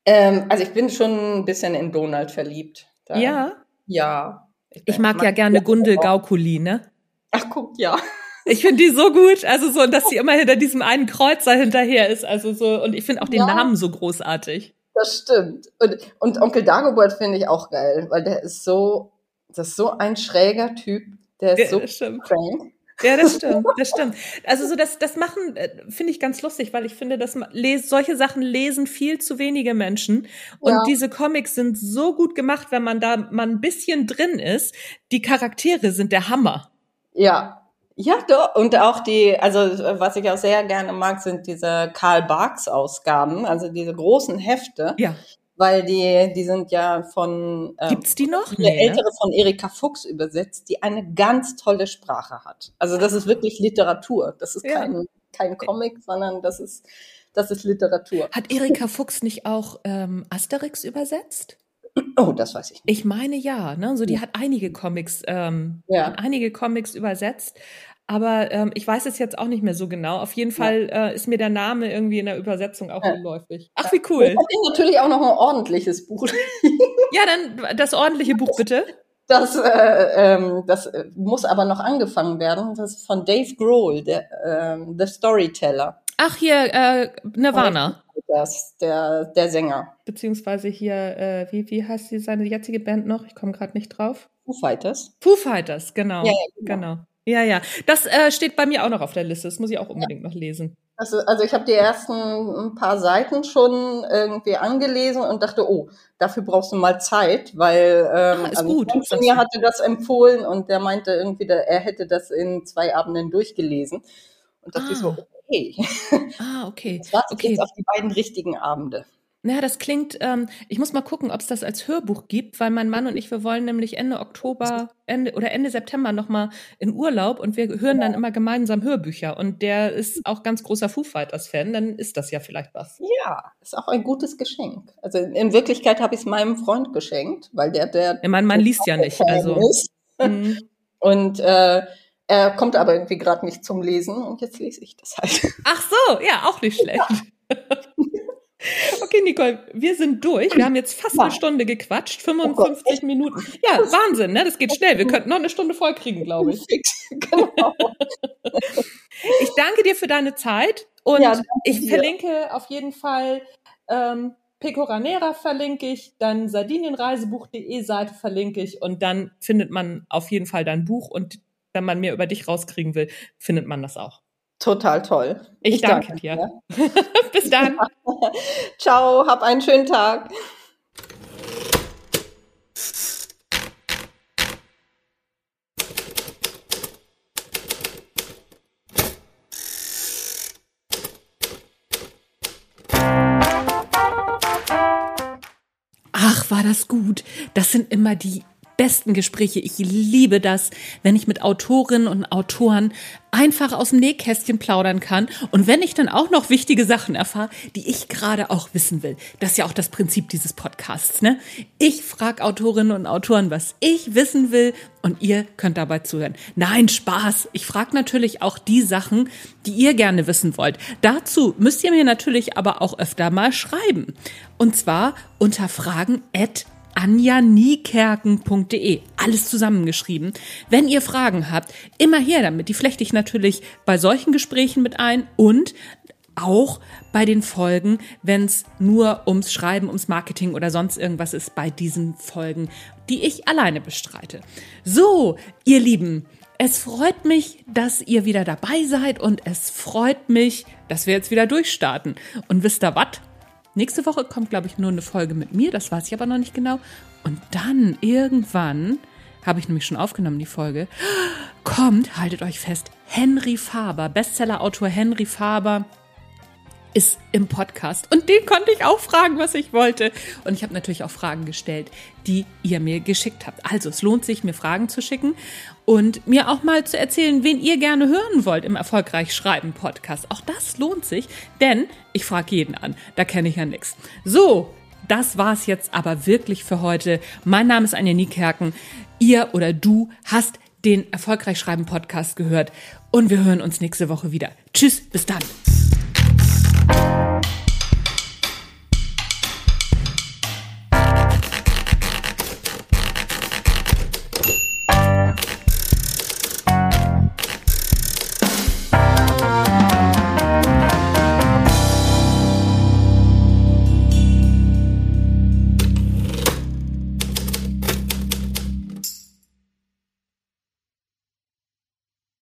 Speaker 2: Ähm, also ich bin schon ein bisschen in Donald verliebt.
Speaker 1: Da, ja?
Speaker 2: Ja.
Speaker 1: Ich, ich mag, mag ja gerne Gundel Gaukuli, ne?
Speaker 2: Ach, guck, ja.
Speaker 1: Ich finde die so gut, also so, dass sie immer hinter diesem einen Kreuzer hinterher ist, also so, und ich finde auch den ja, Namen so großartig.
Speaker 2: Das stimmt. Und, und Onkel Dagobert finde ich auch geil, weil der ist so, das ist so ein schräger Typ, der ist ja, so crank.
Speaker 1: Ja, das stimmt, das stimmt. Also so das, das machen äh, finde ich ganz lustig, weil ich finde, dass les, solche Sachen lesen viel zu wenige Menschen und ja. diese Comics sind so gut gemacht, wenn man da mal ein bisschen drin ist. Die Charaktere sind der Hammer.
Speaker 2: Ja. Ja, doch. Und auch die, also was ich auch sehr gerne mag, sind diese Karl Barks Ausgaben, also diese großen Hefte.
Speaker 1: Ja
Speaker 2: weil die, die sind ja von
Speaker 1: ähm, Gibt's die noch?
Speaker 2: Eine nee, ne? ältere ne? von Erika Fuchs übersetzt, die eine ganz tolle Sprache hat. Also das ist wirklich Literatur. Das ist kein, ja. kein Comic, sondern das ist, das ist Literatur.
Speaker 1: Hat Erika Fuchs nicht auch ähm, Asterix übersetzt?
Speaker 2: Oh, das weiß ich
Speaker 1: nicht. Ich meine ja, ne? So, die hat einige Comics, ähm, ja. einige Comics übersetzt. Aber ähm, ich weiß es jetzt auch nicht mehr so genau. Auf jeden Fall äh, ist mir der Name irgendwie in der Übersetzung auch ja. Ach, wie cool. Ich
Speaker 2: habe natürlich auch noch ein ordentliches Buch.
Speaker 1: ja, dann das ordentliche Buch bitte.
Speaker 2: Das, äh, ähm, das äh, muss aber noch angefangen werden. Das ist von Dave Grohl, der äh, The Storyteller.
Speaker 1: Ach, hier, äh, Nirvana.
Speaker 2: Das, der, der Sänger.
Speaker 1: Beziehungsweise hier, äh, wie, wie heißt die, seine jetzige Band noch? Ich komme gerade nicht drauf.
Speaker 2: Foo Fighters.
Speaker 1: Foo Fighters, genau. Ja, ja genau. genau. Ja, ja. Das äh, steht bei mir auch noch auf der Liste. Das muss ich auch unbedingt ja. noch lesen.
Speaker 2: Also, also ich habe die ersten ein paar Seiten schon irgendwie angelesen und dachte, oh, dafür brauchst du mal Zeit, weil ähm, ah, ist also gut. Ein mir hatte das empfohlen und der meinte irgendwie, der, er hätte das in zwei Abenden durchgelesen. Und dachte ah. ich so, okay.
Speaker 1: Ah, okay.
Speaker 2: Das war okay. jetzt auf die beiden richtigen Abende.
Speaker 1: Naja, das klingt, ähm, ich muss mal gucken, ob es das als Hörbuch gibt, weil mein Mann und ich, wir wollen nämlich Ende Oktober Ende oder Ende September nochmal in Urlaub und wir hören dann immer gemeinsam Hörbücher. Und der ist auch ganz großer Foo Fighters-Fan, dann ist das ja vielleicht was.
Speaker 2: Ja, ist auch ein gutes Geschenk. Also in Wirklichkeit habe ich es meinem Freund geschenkt, weil der, der.
Speaker 1: Ja, mein Mann liest ja nicht, also.
Speaker 2: Mhm. Und äh, er kommt aber irgendwie gerade nicht zum Lesen und jetzt lese ich das halt.
Speaker 1: Ach so, ja, auch nicht schlecht. Ja. Okay, Nicole, wir sind durch. Wir haben jetzt fast eine Stunde gequatscht, 55 oh Minuten. Ja, Wahnsinn, ne? Das geht schnell. Wir könnten noch eine Stunde voll kriegen, glaube ich. Genau. Ich danke dir für deine Zeit und ja, ich verlinke auf jeden Fall ähm, Pecoranera verlinke ich, dann sardinienreisebuch.de Seite verlinke ich und dann findet man auf jeden Fall dein Buch und wenn man mehr über dich rauskriegen will, findet man das auch.
Speaker 2: Total toll.
Speaker 1: Ich, ich danke, danke, dir. Bis dann.
Speaker 2: Ciao, hab einen schönen Tag.
Speaker 1: Ach, war das gut. Das sind immer die besten Gespräche. Ich liebe das, wenn ich mit Autorinnen und Autoren einfach aus dem Nähkästchen plaudern kann und wenn ich dann auch noch wichtige Sachen erfahre, die ich gerade auch wissen will. Das ist ja auch das Prinzip dieses Podcasts. Ne? Ich frage Autorinnen und Autoren, was ich wissen will und ihr könnt dabei zuhören. Nein, Spaß. Ich frage natürlich auch die Sachen, die ihr gerne wissen wollt. Dazu müsst ihr mir natürlich aber auch öfter mal schreiben. Und zwar unter fragen at anjaniekerken.de. Alles zusammengeschrieben. Wenn ihr Fragen habt, immer her damit. Die flechte ich natürlich bei solchen Gesprächen mit ein und auch bei den Folgen, wenn es nur ums Schreiben, ums Marketing oder sonst irgendwas ist, bei diesen Folgen, die ich alleine bestreite. So, ihr Lieben, es freut mich, dass ihr wieder dabei seid und es freut mich, dass wir jetzt wieder durchstarten. Und wisst ihr was? Nächste Woche kommt, glaube ich, nur eine Folge mit mir, das weiß ich aber noch nicht genau. Und dann irgendwann, habe ich nämlich schon aufgenommen, die Folge, kommt, haltet euch fest, Henry Faber, Bestsellerautor Henry Faber ist im Podcast. Und den konnte ich auch fragen, was ich wollte. Und ich habe natürlich auch Fragen gestellt, die ihr mir geschickt habt. Also es lohnt sich, mir Fragen zu schicken und mir auch mal zu erzählen, wen ihr gerne hören wollt im Erfolgreich Schreiben Podcast. Auch das lohnt sich, denn ich frage jeden an. Da kenne ich ja nichts. So, das war's jetzt aber wirklich für heute. Mein Name ist Anja Niekerken. Ihr oder du hast den Erfolgreich Schreiben Podcast gehört und wir hören uns nächste Woche wieder. Tschüss, bis dann. Bye.